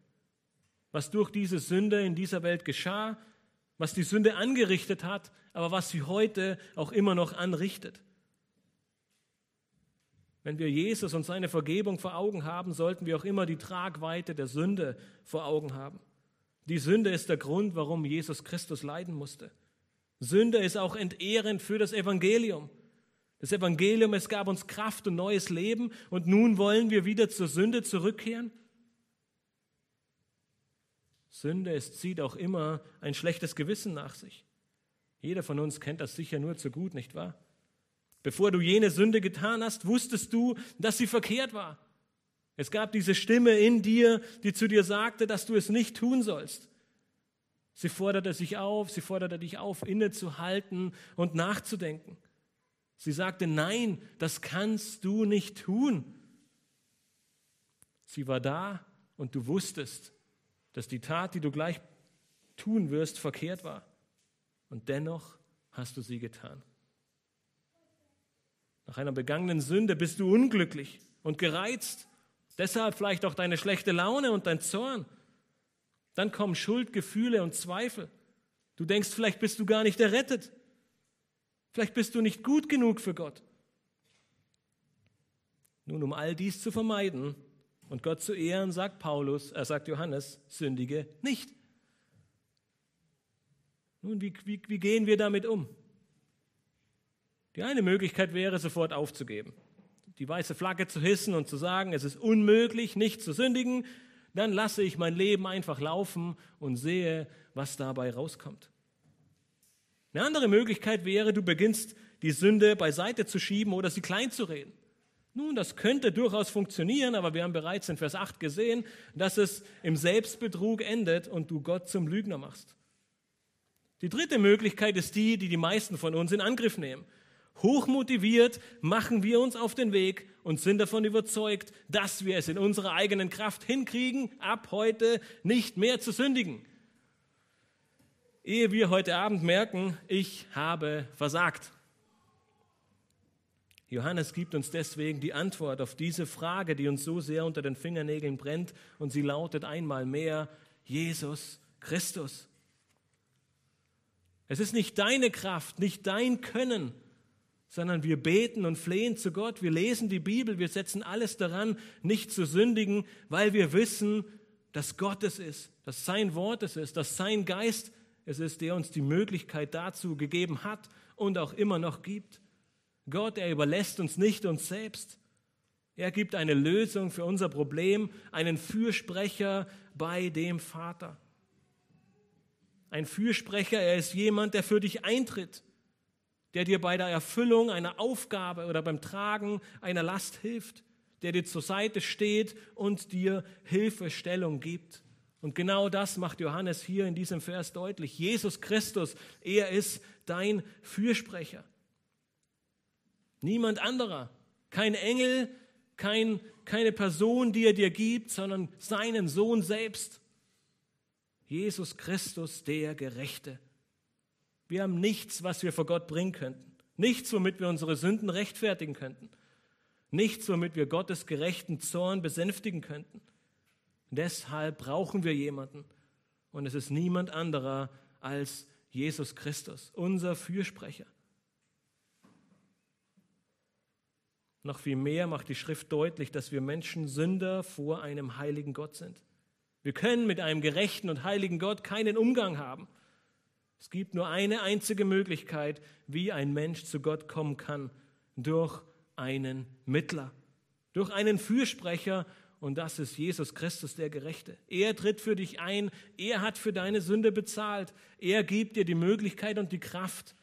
Was durch diese Sünde in dieser Welt geschah, was die Sünde angerichtet hat, aber was sie heute auch immer noch anrichtet. Wenn wir Jesus und seine Vergebung vor Augen haben, sollten wir auch immer die Tragweite der Sünde vor Augen haben. Die Sünde ist der Grund, warum Jesus Christus leiden musste. Sünde ist auch entehrend für das Evangelium. Das Evangelium, es gab uns Kraft und neues Leben und nun wollen wir wieder zur Sünde zurückkehren? Sünde, es zieht auch immer ein schlechtes Gewissen nach sich. Jeder von uns kennt das sicher nur zu gut, nicht wahr? Bevor du jene Sünde getan hast, wusstest du, dass sie verkehrt war. Es gab diese Stimme in dir, die zu dir sagte, dass du es nicht tun sollst. Sie forderte sich auf, sie forderte dich auf, innezuhalten und nachzudenken. Sie sagte, nein, das kannst du nicht tun. Sie war da und du wusstest, dass die Tat, die du gleich tun wirst, verkehrt war. Und dennoch hast du sie getan. Nach einer begangenen Sünde bist du unglücklich und gereizt. Deshalb vielleicht auch deine schlechte Laune und dein Zorn. Dann kommen Schuldgefühle und Zweifel. Du denkst, vielleicht bist du gar nicht errettet. Vielleicht bist du nicht gut genug für Gott. Nun, um all dies zu vermeiden und Gott zu ehren, sagt Paulus, er sagt Johannes, sündige nicht. Nun, wie, wie, wie gehen wir damit um? Die eine Möglichkeit wäre, sofort aufzugeben, die weiße Flagge zu hissen und zu sagen, es ist unmöglich, nicht zu sündigen, dann lasse ich mein Leben einfach laufen und sehe, was dabei rauskommt. Eine andere Möglichkeit wäre, du beginnst die Sünde beiseite zu schieben oder sie klein zu reden. Nun, das könnte durchaus funktionieren, aber wir haben bereits in Vers 8 gesehen, dass es im Selbstbetrug endet und du Gott zum Lügner machst. Die dritte Möglichkeit ist die, die die meisten von uns in Angriff nehmen. Hochmotiviert machen wir uns auf den Weg und sind davon überzeugt, dass wir es in unserer eigenen Kraft hinkriegen, ab heute nicht mehr zu sündigen. Ehe wir heute Abend merken, ich habe versagt. Johannes gibt uns deswegen die Antwort auf diese Frage, die uns so sehr unter den Fingernägeln brennt, und sie lautet einmal mehr, Jesus Christus. Es ist nicht deine Kraft, nicht dein Können, sondern wir beten und flehen zu Gott, wir lesen die Bibel, wir setzen alles daran, nicht zu sündigen, weil wir wissen, dass Gott es ist, dass sein Wort es ist, dass sein Geist es ist, der uns die Möglichkeit dazu gegeben hat und auch immer noch gibt. Gott, er überlässt uns nicht uns selbst. Er gibt eine Lösung für unser Problem, einen Fürsprecher bei dem Vater. Ein Fürsprecher, er ist jemand, der für dich eintritt der dir bei der Erfüllung einer Aufgabe oder beim Tragen einer Last hilft, der dir zur Seite steht und dir Hilfestellung gibt. Und genau das macht Johannes hier in diesem Vers deutlich. Jesus Christus, er ist dein Fürsprecher. Niemand anderer, kein Engel, kein, keine Person, die er dir gibt, sondern seinen Sohn selbst. Jesus Christus, der Gerechte. Wir haben nichts, was wir vor Gott bringen könnten. Nichts, womit wir unsere Sünden rechtfertigen könnten. Nichts, womit wir Gottes gerechten Zorn besänftigen könnten. deshalb brauchen wir jemanden. Und es ist niemand anderer als Jesus Christus, unser Fürsprecher. Noch viel mehr macht die Schrift deutlich, dass wir Menschen Sünder vor einem heiligen Gott sind. Wir können mit einem gerechten und heiligen Gott keinen Umgang haben. Es gibt nur eine einzige Möglichkeit, wie ein Mensch zu Gott kommen kann, durch einen Mittler, durch einen Fürsprecher, und das ist Jesus Christus der Gerechte. Er tritt für dich ein, er hat für deine Sünde bezahlt, er gibt dir die Möglichkeit und die Kraft,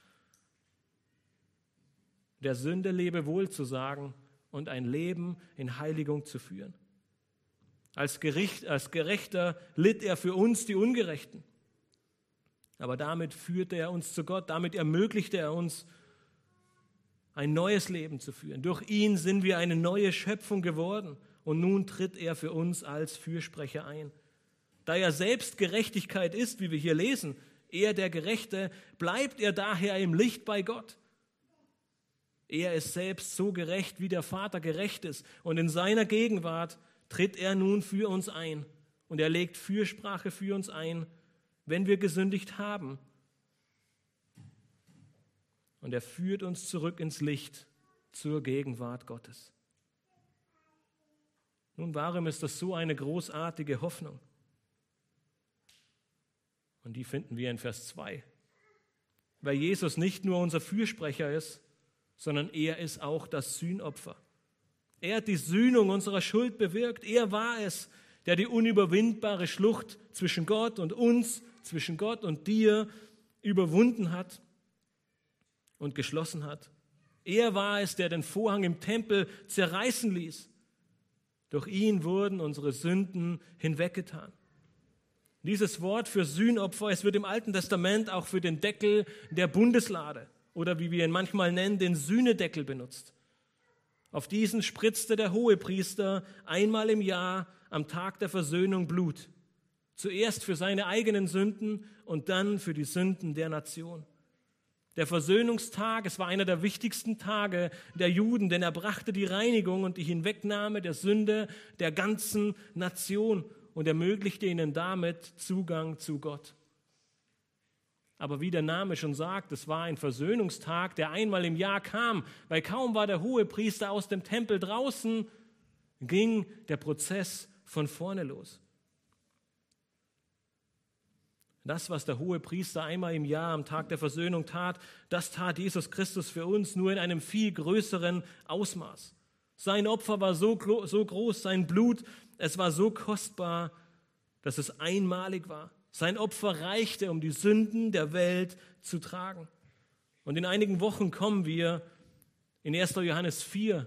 der Sünde lebe wohl zu sagen und ein Leben in Heiligung zu führen. Als, Gericht, als Gerechter litt er für uns die Ungerechten. Aber damit führte er uns zu Gott, damit ermöglichte er uns, ein neues Leben zu führen. Durch ihn sind wir eine neue Schöpfung geworden und nun tritt er für uns als Fürsprecher ein. Da er selbst Gerechtigkeit ist, wie wir hier lesen, er der Gerechte, bleibt er daher im Licht bei Gott. Er ist selbst so gerecht, wie der Vater gerecht ist und in seiner Gegenwart tritt er nun für uns ein und er legt Fürsprache für uns ein wenn wir gesündigt haben. Und er führt uns zurück ins Licht zur Gegenwart Gottes. Nun, warum ist das so eine großartige Hoffnung? Und die finden wir in Vers 2. Weil Jesus nicht nur unser Fürsprecher ist, sondern er ist auch das Sühnopfer. Er hat die Sühnung unserer Schuld bewirkt. Er war es, der die unüberwindbare Schlucht zwischen Gott und uns zwischen Gott und dir überwunden hat und geschlossen hat. Er war es, der den Vorhang im Tempel zerreißen ließ. Durch ihn wurden unsere Sünden hinweggetan. Dieses Wort für Sühnopfer, es wird im Alten Testament auch für den Deckel der Bundeslade oder wie wir ihn manchmal nennen, den Sühnedeckel benutzt. Auf diesen spritzte der Hohepriester einmal im Jahr am Tag der Versöhnung Blut. Zuerst für seine eigenen Sünden und dann für die Sünden der Nation. Der Versöhnungstag, es war einer der wichtigsten Tage der Juden, denn er brachte die Reinigung und die Hinwegnahme der Sünde der ganzen Nation und ermöglichte ihnen damit Zugang zu Gott. Aber wie der Name schon sagt, es war ein Versöhnungstag, der einmal im Jahr kam, weil kaum war der Hohepriester aus dem Tempel draußen, ging der Prozess von vorne los. Das, was der hohe Priester einmal im Jahr am Tag der Versöhnung tat, das tat Jesus Christus für uns nur in einem viel größeren Ausmaß. Sein Opfer war so, so groß, sein Blut, es war so kostbar, dass es einmalig war. Sein Opfer reichte, um die Sünden der Welt zu tragen. Und in einigen Wochen kommen wir in 1. Johannes 4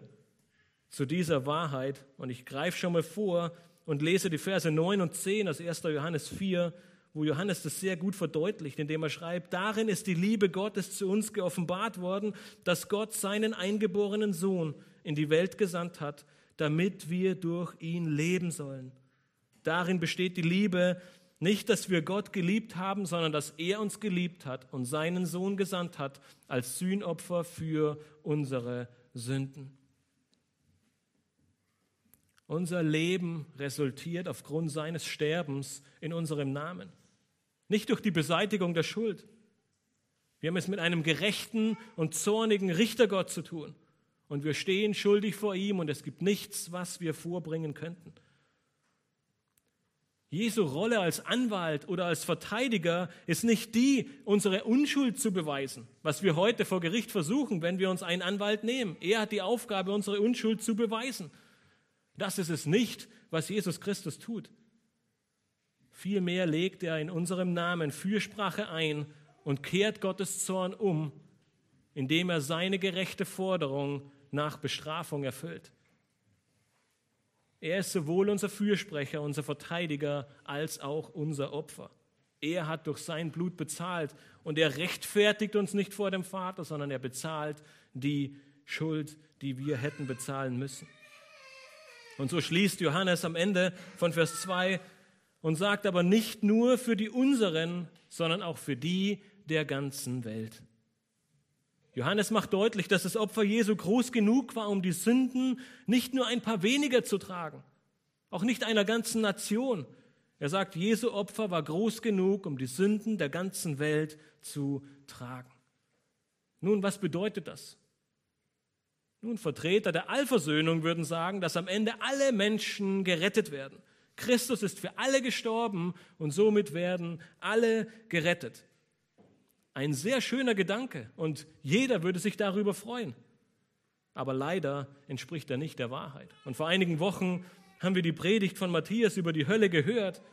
zu dieser Wahrheit. Und ich greife schon mal vor und lese die Verse 9 und 10 aus 1. Johannes 4 wo Johannes das sehr gut verdeutlicht, indem er schreibt, darin ist die Liebe Gottes zu uns geoffenbart worden, dass Gott seinen eingeborenen Sohn in die Welt gesandt hat, damit wir durch ihn leben sollen. Darin besteht die Liebe, nicht, dass wir Gott geliebt haben, sondern dass er uns geliebt hat und seinen Sohn gesandt hat als Sühnopfer für unsere Sünden. Unser Leben resultiert aufgrund seines Sterbens in unserem Namen nicht durch die Beseitigung der Schuld. Wir haben es mit einem gerechten und zornigen Richtergott zu tun. Und wir stehen schuldig vor ihm und es gibt nichts, was wir vorbringen könnten. Jesu Rolle als Anwalt oder als Verteidiger ist nicht die, unsere Unschuld zu beweisen, was wir heute vor Gericht versuchen, wenn wir uns einen Anwalt nehmen. Er hat die Aufgabe, unsere Unschuld zu beweisen. Das ist es nicht, was Jesus Christus tut. Vielmehr legt er in unserem Namen Fürsprache ein und kehrt Gottes Zorn um, indem er seine gerechte Forderung nach Bestrafung erfüllt. Er ist sowohl unser Fürsprecher, unser Verteidiger, als auch unser Opfer. Er hat durch sein Blut bezahlt und er rechtfertigt uns nicht vor dem Vater, sondern er bezahlt die Schuld, die wir hätten bezahlen müssen. Und so schließt Johannes am Ende von Vers 2 und sagt aber nicht nur für die unseren, sondern auch für die der ganzen Welt. Johannes macht deutlich, dass das Opfer Jesu groß genug war, um die Sünden nicht nur ein paar weniger zu tragen, auch nicht einer ganzen Nation. Er sagt, Jesu Opfer war groß genug, um die Sünden der ganzen Welt zu tragen. Nun, was bedeutet das? Nun, Vertreter der Allversöhnung würden sagen, dass am Ende alle Menschen gerettet werden. Christus ist für alle gestorben und somit werden alle gerettet. Ein sehr schöner Gedanke und jeder würde sich darüber freuen. Aber leider entspricht er nicht der Wahrheit. Und vor einigen Wochen haben wir die Predigt von Matthias über die Hölle gehört.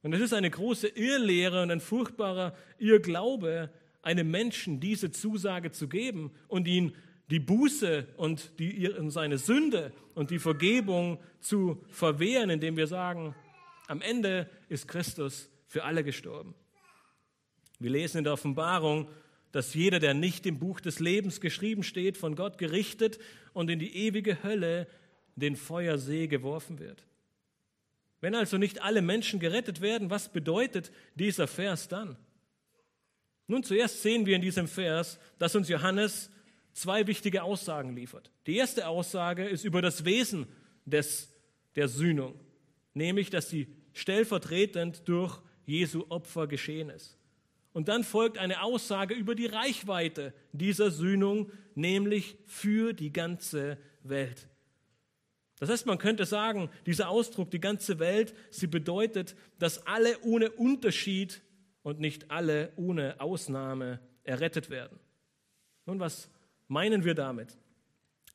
Und es ist eine große Irrlehre und ein furchtbarer Irrglaube, einem Menschen diese Zusage zu geben und ihn die Buße und die, seine Sünde und die Vergebung zu verwehren, indem wir sagen, am Ende ist Christus für alle gestorben. Wir lesen in der Offenbarung, dass jeder, der nicht im Buch des Lebens geschrieben steht, von Gott gerichtet und in die ewige Hölle, den Feuersee geworfen wird. Wenn also nicht alle Menschen gerettet werden, was bedeutet dieser Vers dann? Nun, zuerst sehen wir in diesem Vers, dass uns Johannes zwei wichtige Aussagen liefert. Die erste Aussage ist über das Wesen des, der Sühnung, nämlich, dass sie stellvertretend durch Jesu Opfer geschehen ist. Und dann folgt eine Aussage über die Reichweite dieser Sühnung, nämlich für die ganze Welt. Das heißt, man könnte sagen, dieser Ausdruck, die ganze Welt, sie bedeutet, dass alle ohne Unterschied und nicht alle ohne Ausnahme errettet werden. Nun, was meinen wir damit?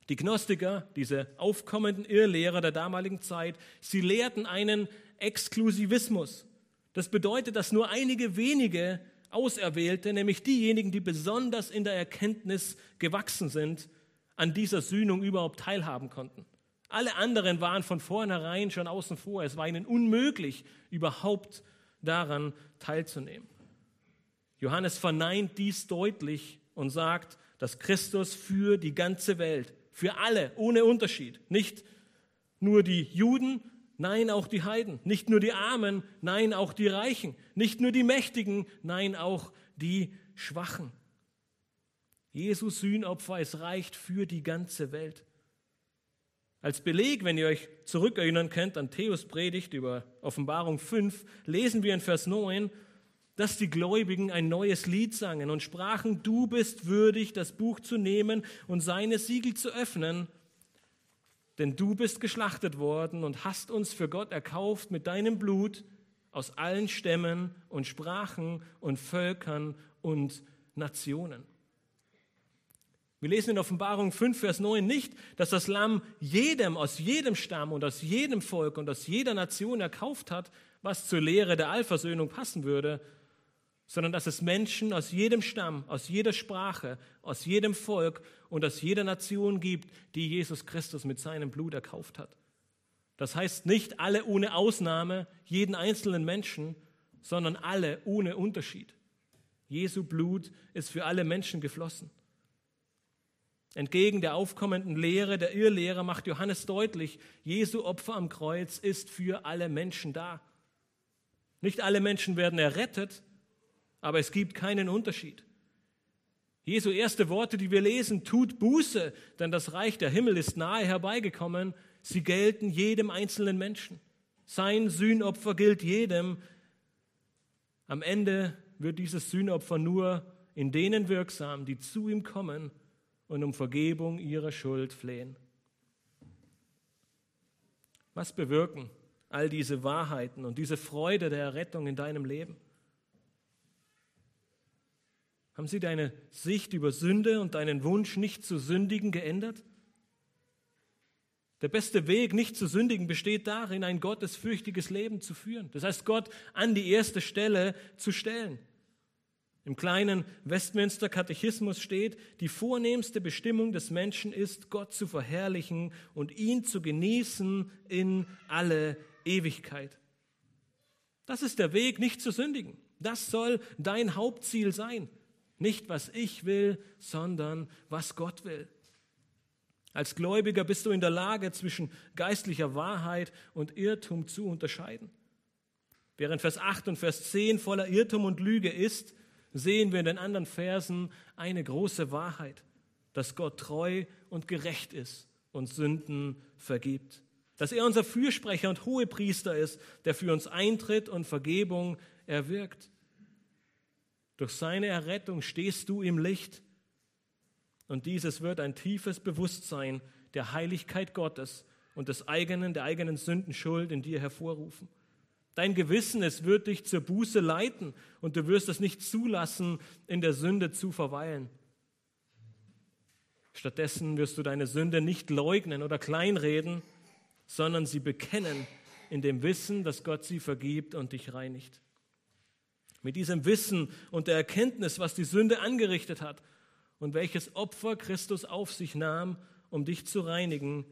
Die Gnostiker, diese aufkommenden Irrlehrer der damaligen Zeit, sie lehrten einen Exklusivismus. Das bedeutet, dass nur einige wenige Auserwählte, nämlich diejenigen, die besonders in der Erkenntnis gewachsen sind, an dieser Sühnung überhaupt teilhaben konnten. Alle anderen waren von vornherein schon außen vor. Es war ihnen unmöglich, überhaupt daran teilzunehmen. Johannes verneint dies deutlich und sagt, dass Christus für die ganze Welt, für alle, ohne Unterschied. Nicht nur die Juden, nein, auch die Heiden. Nicht nur die Armen, nein, auch die Reichen. Nicht nur die Mächtigen, nein, auch die Schwachen. Jesus Sühnopfer, es reicht für die ganze Welt. Als Beleg, wenn ihr euch zurückerinnern könnt an Theos Predigt über Offenbarung 5, lesen wir in Vers 9, dass die Gläubigen ein neues Lied sangen und sprachen, du bist würdig, das Buch zu nehmen und seine Siegel zu öffnen, denn du bist geschlachtet worden und hast uns für Gott erkauft mit deinem Blut aus allen Stämmen und Sprachen und Völkern und Nationen. Wir lesen in Offenbarung 5, Vers 9 nicht, dass das Lamm jedem aus jedem Stamm und aus jedem Volk und aus jeder Nation erkauft hat, was zur Lehre der Allversöhnung passen würde, sondern dass es Menschen aus jedem Stamm, aus jeder Sprache, aus jedem Volk und aus jeder Nation gibt, die Jesus Christus mit seinem Blut erkauft hat. Das heißt nicht alle ohne Ausnahme, jeden einzelnen Menschen, sondern alle ohne Unterschied. Jesu Blut ist für alle Menschen geflossen. Entgegen der aufkommenden Lehre der Irrlehrer macht Johannes deutlich, Jesu Opfer am Kreuz ist für alle Menschen da. Nicht alle Menschen werden errettet, aber es gibt keinen Unterschied. Jesu erste Worte, die wir lesen, tut Buße, denn das Reich der Himmel ist nahe herbeigekommen. Sie gelten jedem einzelnen Menschen. Sein Sühnopfer gilt jedem. Am Ende wird dieses Sühnopfer nur in denen wirksam, die zu ihm kommen und um Vergebung ihrer Schuld flehen. Was bewirken all diese Wahrheiten und diese Freude der Errettung in deinem Leben? Haben sie deine Sicht über Sünde und deinen Wunsch, nicht zu sündigen, geändert? Der beste Weg, nicht zu sündigen, besteht darin, ein gottesfürchtiges Leben zu führen. Das heißt, Gott an die erste Stelle zu stellen. Im kleinen Westminster Katechismus steht, die vornehmste Bestimmung des Menschen ist, Gott zu verherrlichen und ihn zu genießen in alle Ewigkeit. Das ist der Weg, nicht zu sündigen. Das soll dein Hauptziel sein. Nicht, was ich will, sondern was Gott will. Als Gläubiger bist du in der Lage, zwischen geistlicher Wahrheit und Irrtum zu unterscheiden. Während Vers 8 und Vers 10 voller Irrtum und Lüge ist, sehen wir in den anderen Versen eine große Wahrheit, dass Gott treu und gerecht ist und Sünden vergibt. Dass er unser Fürsprecher und Hohepriester ist, der für uns eintritt und Vergebung erwirkt. Durch seine Errettung stehst du im Licht. Und dieses wird ein tiefes Bewusstsein der Heiligkeit Gottes und des eigenen, der eigenen Sündenschuld in dir hervorrufen. Dein Gewissen, es wird dich zur Buße leiten und du wirst es nicht zulassen, in der Sünde zu verweilen. Stattdessen wirst du deine Sünde nicht leugnen oder kleinreden, sondern sie bekennen in dem Wissen, dass Gott sie vergibt und dich reinigt. Mit diesem Wissen und der Erkenntnis, was die Sünde angerichtet hat und welches Opfer Christus auf sich nahm, um dich zu reinigen,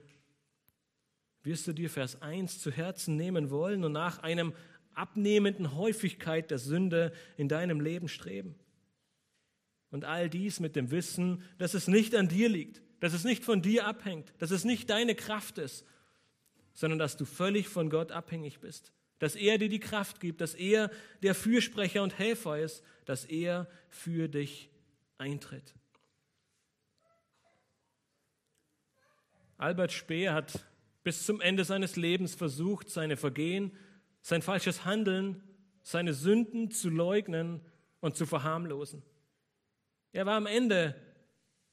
wirst du dir Vers 1 zu Herzen nehmen wollen und nach einem abnehmenden Häufigkeit der Sünde in deinem Leben streben. Und all dies mit dem Wissen, dass es nicht an dir liegt, dass es nicht von dir abhängt, dass es nicht deine Kraft ist, sondern dass du völlig von Gott abhängig bist dass er dir die Kraft gibt, dass er der Fürsprecher und Helfer ist, dass er für dich eintritt. Albert Speer hat bis zum Ende seines Lebens versucht, seine Vergehen, sein falsches Handeln, seine Sünden zu leugnen und zu verharmlosen. Er war am Ende,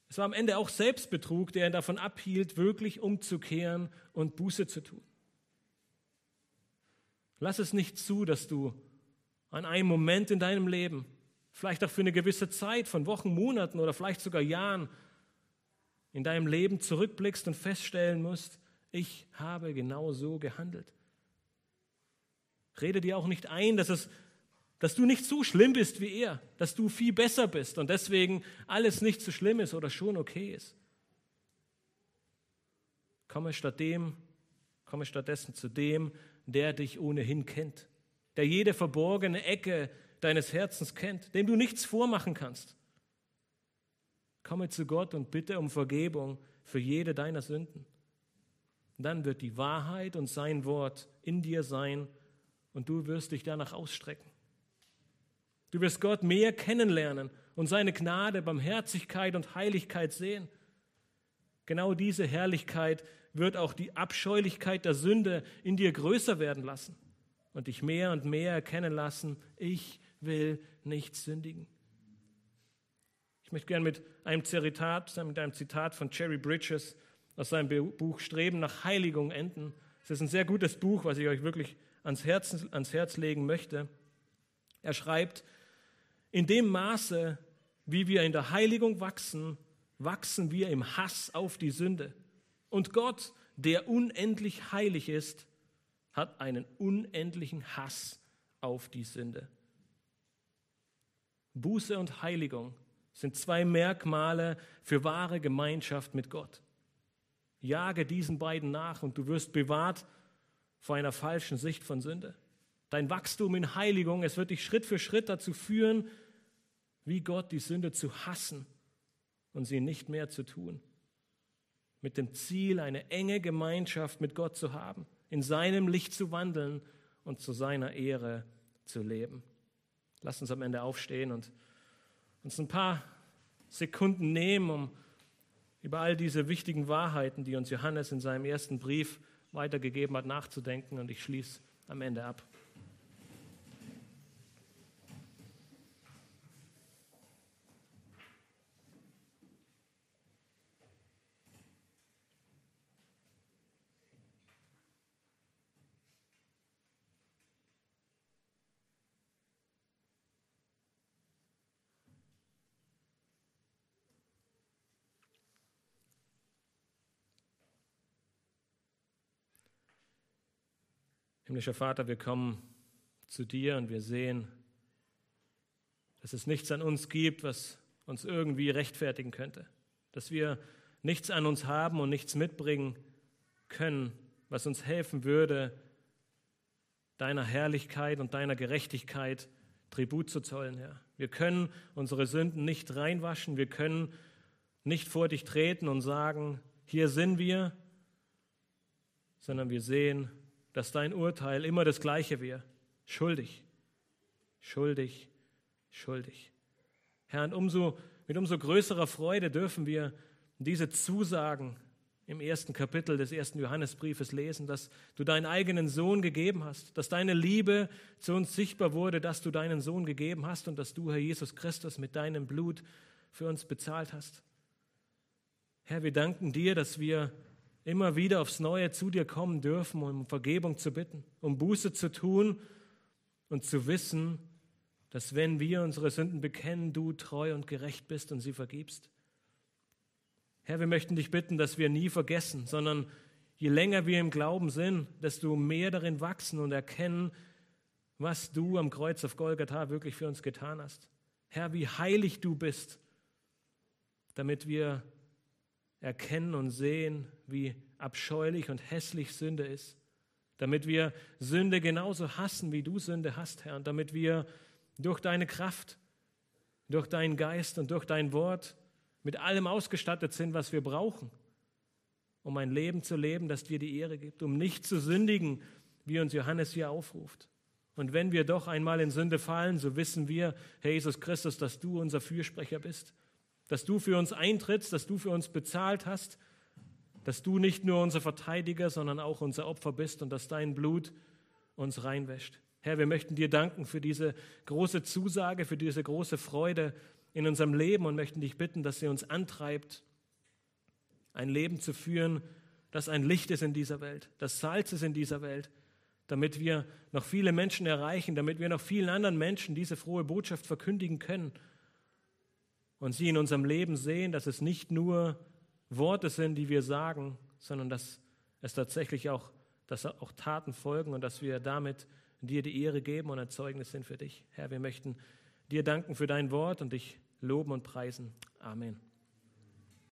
es war am Ende auch Selbstbetrug, der ihn davon abhielt, wirklich umzukehren und Buße zu tun. Lass es nicht zu, dass du an einem Moment in deinem Leben, vielleicht auch für eine gewisse Zeit von Wochen, Monaten oder vielleicht sogar Jahren, in deinem Leben zurückblickst und feststellen musst, ich habe genau so gehandelt. Rede dir auch nicht ein, dass, es, dass du nicht so schlimm bist wie er, dass du viel besser bist und deswegen alles nicht so schlimm ist oder schon okay ist. Komme statt dem, komme stattdessen zu dem, der dich ohnehin kennt, der jede verborgene Ecke deines Herzens kennt, dem du nichts vormachen kannst. Komme zu Gott und bitte um Vergebung für jede deiner Sünden. Dann wird die Wahrheit und sein Wort in dir sein und du wirst dich danach ausstrecken. Du wirst Gott mehr kennenlernen und seine Gnade, Barmherzigkeit und Heiligkeit sehen. Genau diese Herrlichkeit wird auch die Abscheulichkeit der Sünde in dir größer werden lassen und dich mehr und mehr erkennen lassen, ich will nicht sündigen. Ich möchte gerne mit einem Zitat, mit einem Zitat von Jerry Bridges aus seinem Buch Streben nach Heiligung enden. Es ist ein sehr gutes Buch, was ich euch wirklich ans Herz, ans Herz legen möchte. Er schreibt, in dem Maße, wie wir in der Heiligung wachsen, wachsen wir im Hass auf die Sünde. Und Gott, der unendlich heilig ist, hat einen unendlichen Hass auf die Sünde. Buße und Heiligung sind zwei Merkmale für wahre Gemeinschaft mit Gott. Jage diesen beiden nach und du wirst bewahrt vor einer falschen Sicht von Sünde. Dein Wachstum in Heiligung, es wird dich Schritt für Schritt dazu führen, wie Gott die Sünde zu hassen und sie nicht mehr zu tun. Mit dem Ziel, eine enge Gemeinschaft mit Gott zu haben, in seinem Licht zu wandeln und zu seiner Ehre zu leben. Lass uns am Ende aufstehen und uns ein paar Sekunden nehmen, um über all diese wichtigen Wahrheiten, die uns Johannes in seinem ersten Brief weitergegeben hat, nachzudenken. Und ich schließe am Ende ab. Himmlischer Vater, wir kommen zu dir und wir sehen, dass es nichts an uns gibt, was uns irgendwie rechtfertigen könnte. Dass wir nichts an uns haben und nichts mitbringen können, was uns helfen würde, deiner Herrlichkeit und deiner Gerechtigkeit Tribut zu zollen, Herr. Wir können unsere Sünden nicht reinwaschen, wir können nicht vor dich treten und sagen, hier sind wir, sondern wir sehen, dass dein Urteil immer das gleiche wäre. Schuldig, schuldig, schuldig. Herr, und umso, mit umso größerer Freude dürfen wir diese Zusagen im ersten Kapitel des ersten Johannesbriefes lesen, dass du deinen eigenen Sohn gegeben hast, dass deine Liebe zu uns sichtbar wurde, dass du deinen Sohn gegeben hast und dass du, Herr Jesus Christus, mit deinem Blut für uns bezahlt hast. Herr, wir danken dir, dass wir immer wieder aufs Neue zu dir kommen dürfen, um Vergebung zu bitten, um Buße zu tun und zu wissen, dass wenn wir unsere Sünden bekennen, du treu und gerecht bist und sie vergibst. Herr, wir möchten dich bitten, dass wir nie vergessen, sondern je länger wir im Glauben sind, desto mehr darin wachsen und erkennen, was du am Kreuz auf Golgatha wirklich für uns getan hast. Herr, wie heilig du bist, damit wir erkennen und sehen, wie abscheulich und hässlich Sünde ist, damit wir Sünde genauso hassen, wie du Sünde hast, Herr, und damit wir durch deine Kraft, durch deinen Geist und durch dein Wort mit allem ausgestattet sind, was wir brauchen, um ein Leben zu leben, das dir die Ehre gibt, um nicht zu sündigen, wie uns Johannes hier aufruft. Und wenn wir doch einmal in Sünde fallen, so wissen wir, Herr Jesus Christus, dass du unser Fürsprecher bist dass du für uns eintrittst, dass du für uns bezahlt hast, dass du nicht nur unser Verteidiger, sondern auch unser Opfer bist und dass dein Blut uns reinwäscht. Herr, wir möchten dir danken für diese große Zusage, für diese große Freude in unserem Leben und möchten dich bitten, dass sie uns antreibt, ein Leben zu führen, das ein Licht ist in dieser Welt, das Salz ist in dieser Welt, damit wir noch viele Menschen erreichen, damit wir noch vielen anderen Menschen diese frohe Botschaft verkündigen können und sie in unserem Leben sehen, dass es nicht nur Worte sind, die wir sagen, sondern dass es tatsächlich auch, dass auch Taten folgen und dass wir damit dir die Ehre geben und ein Zeugnis sind für dich. Herr, wir möchten dir danken für dein Wort und dich loben und preisen. Amen.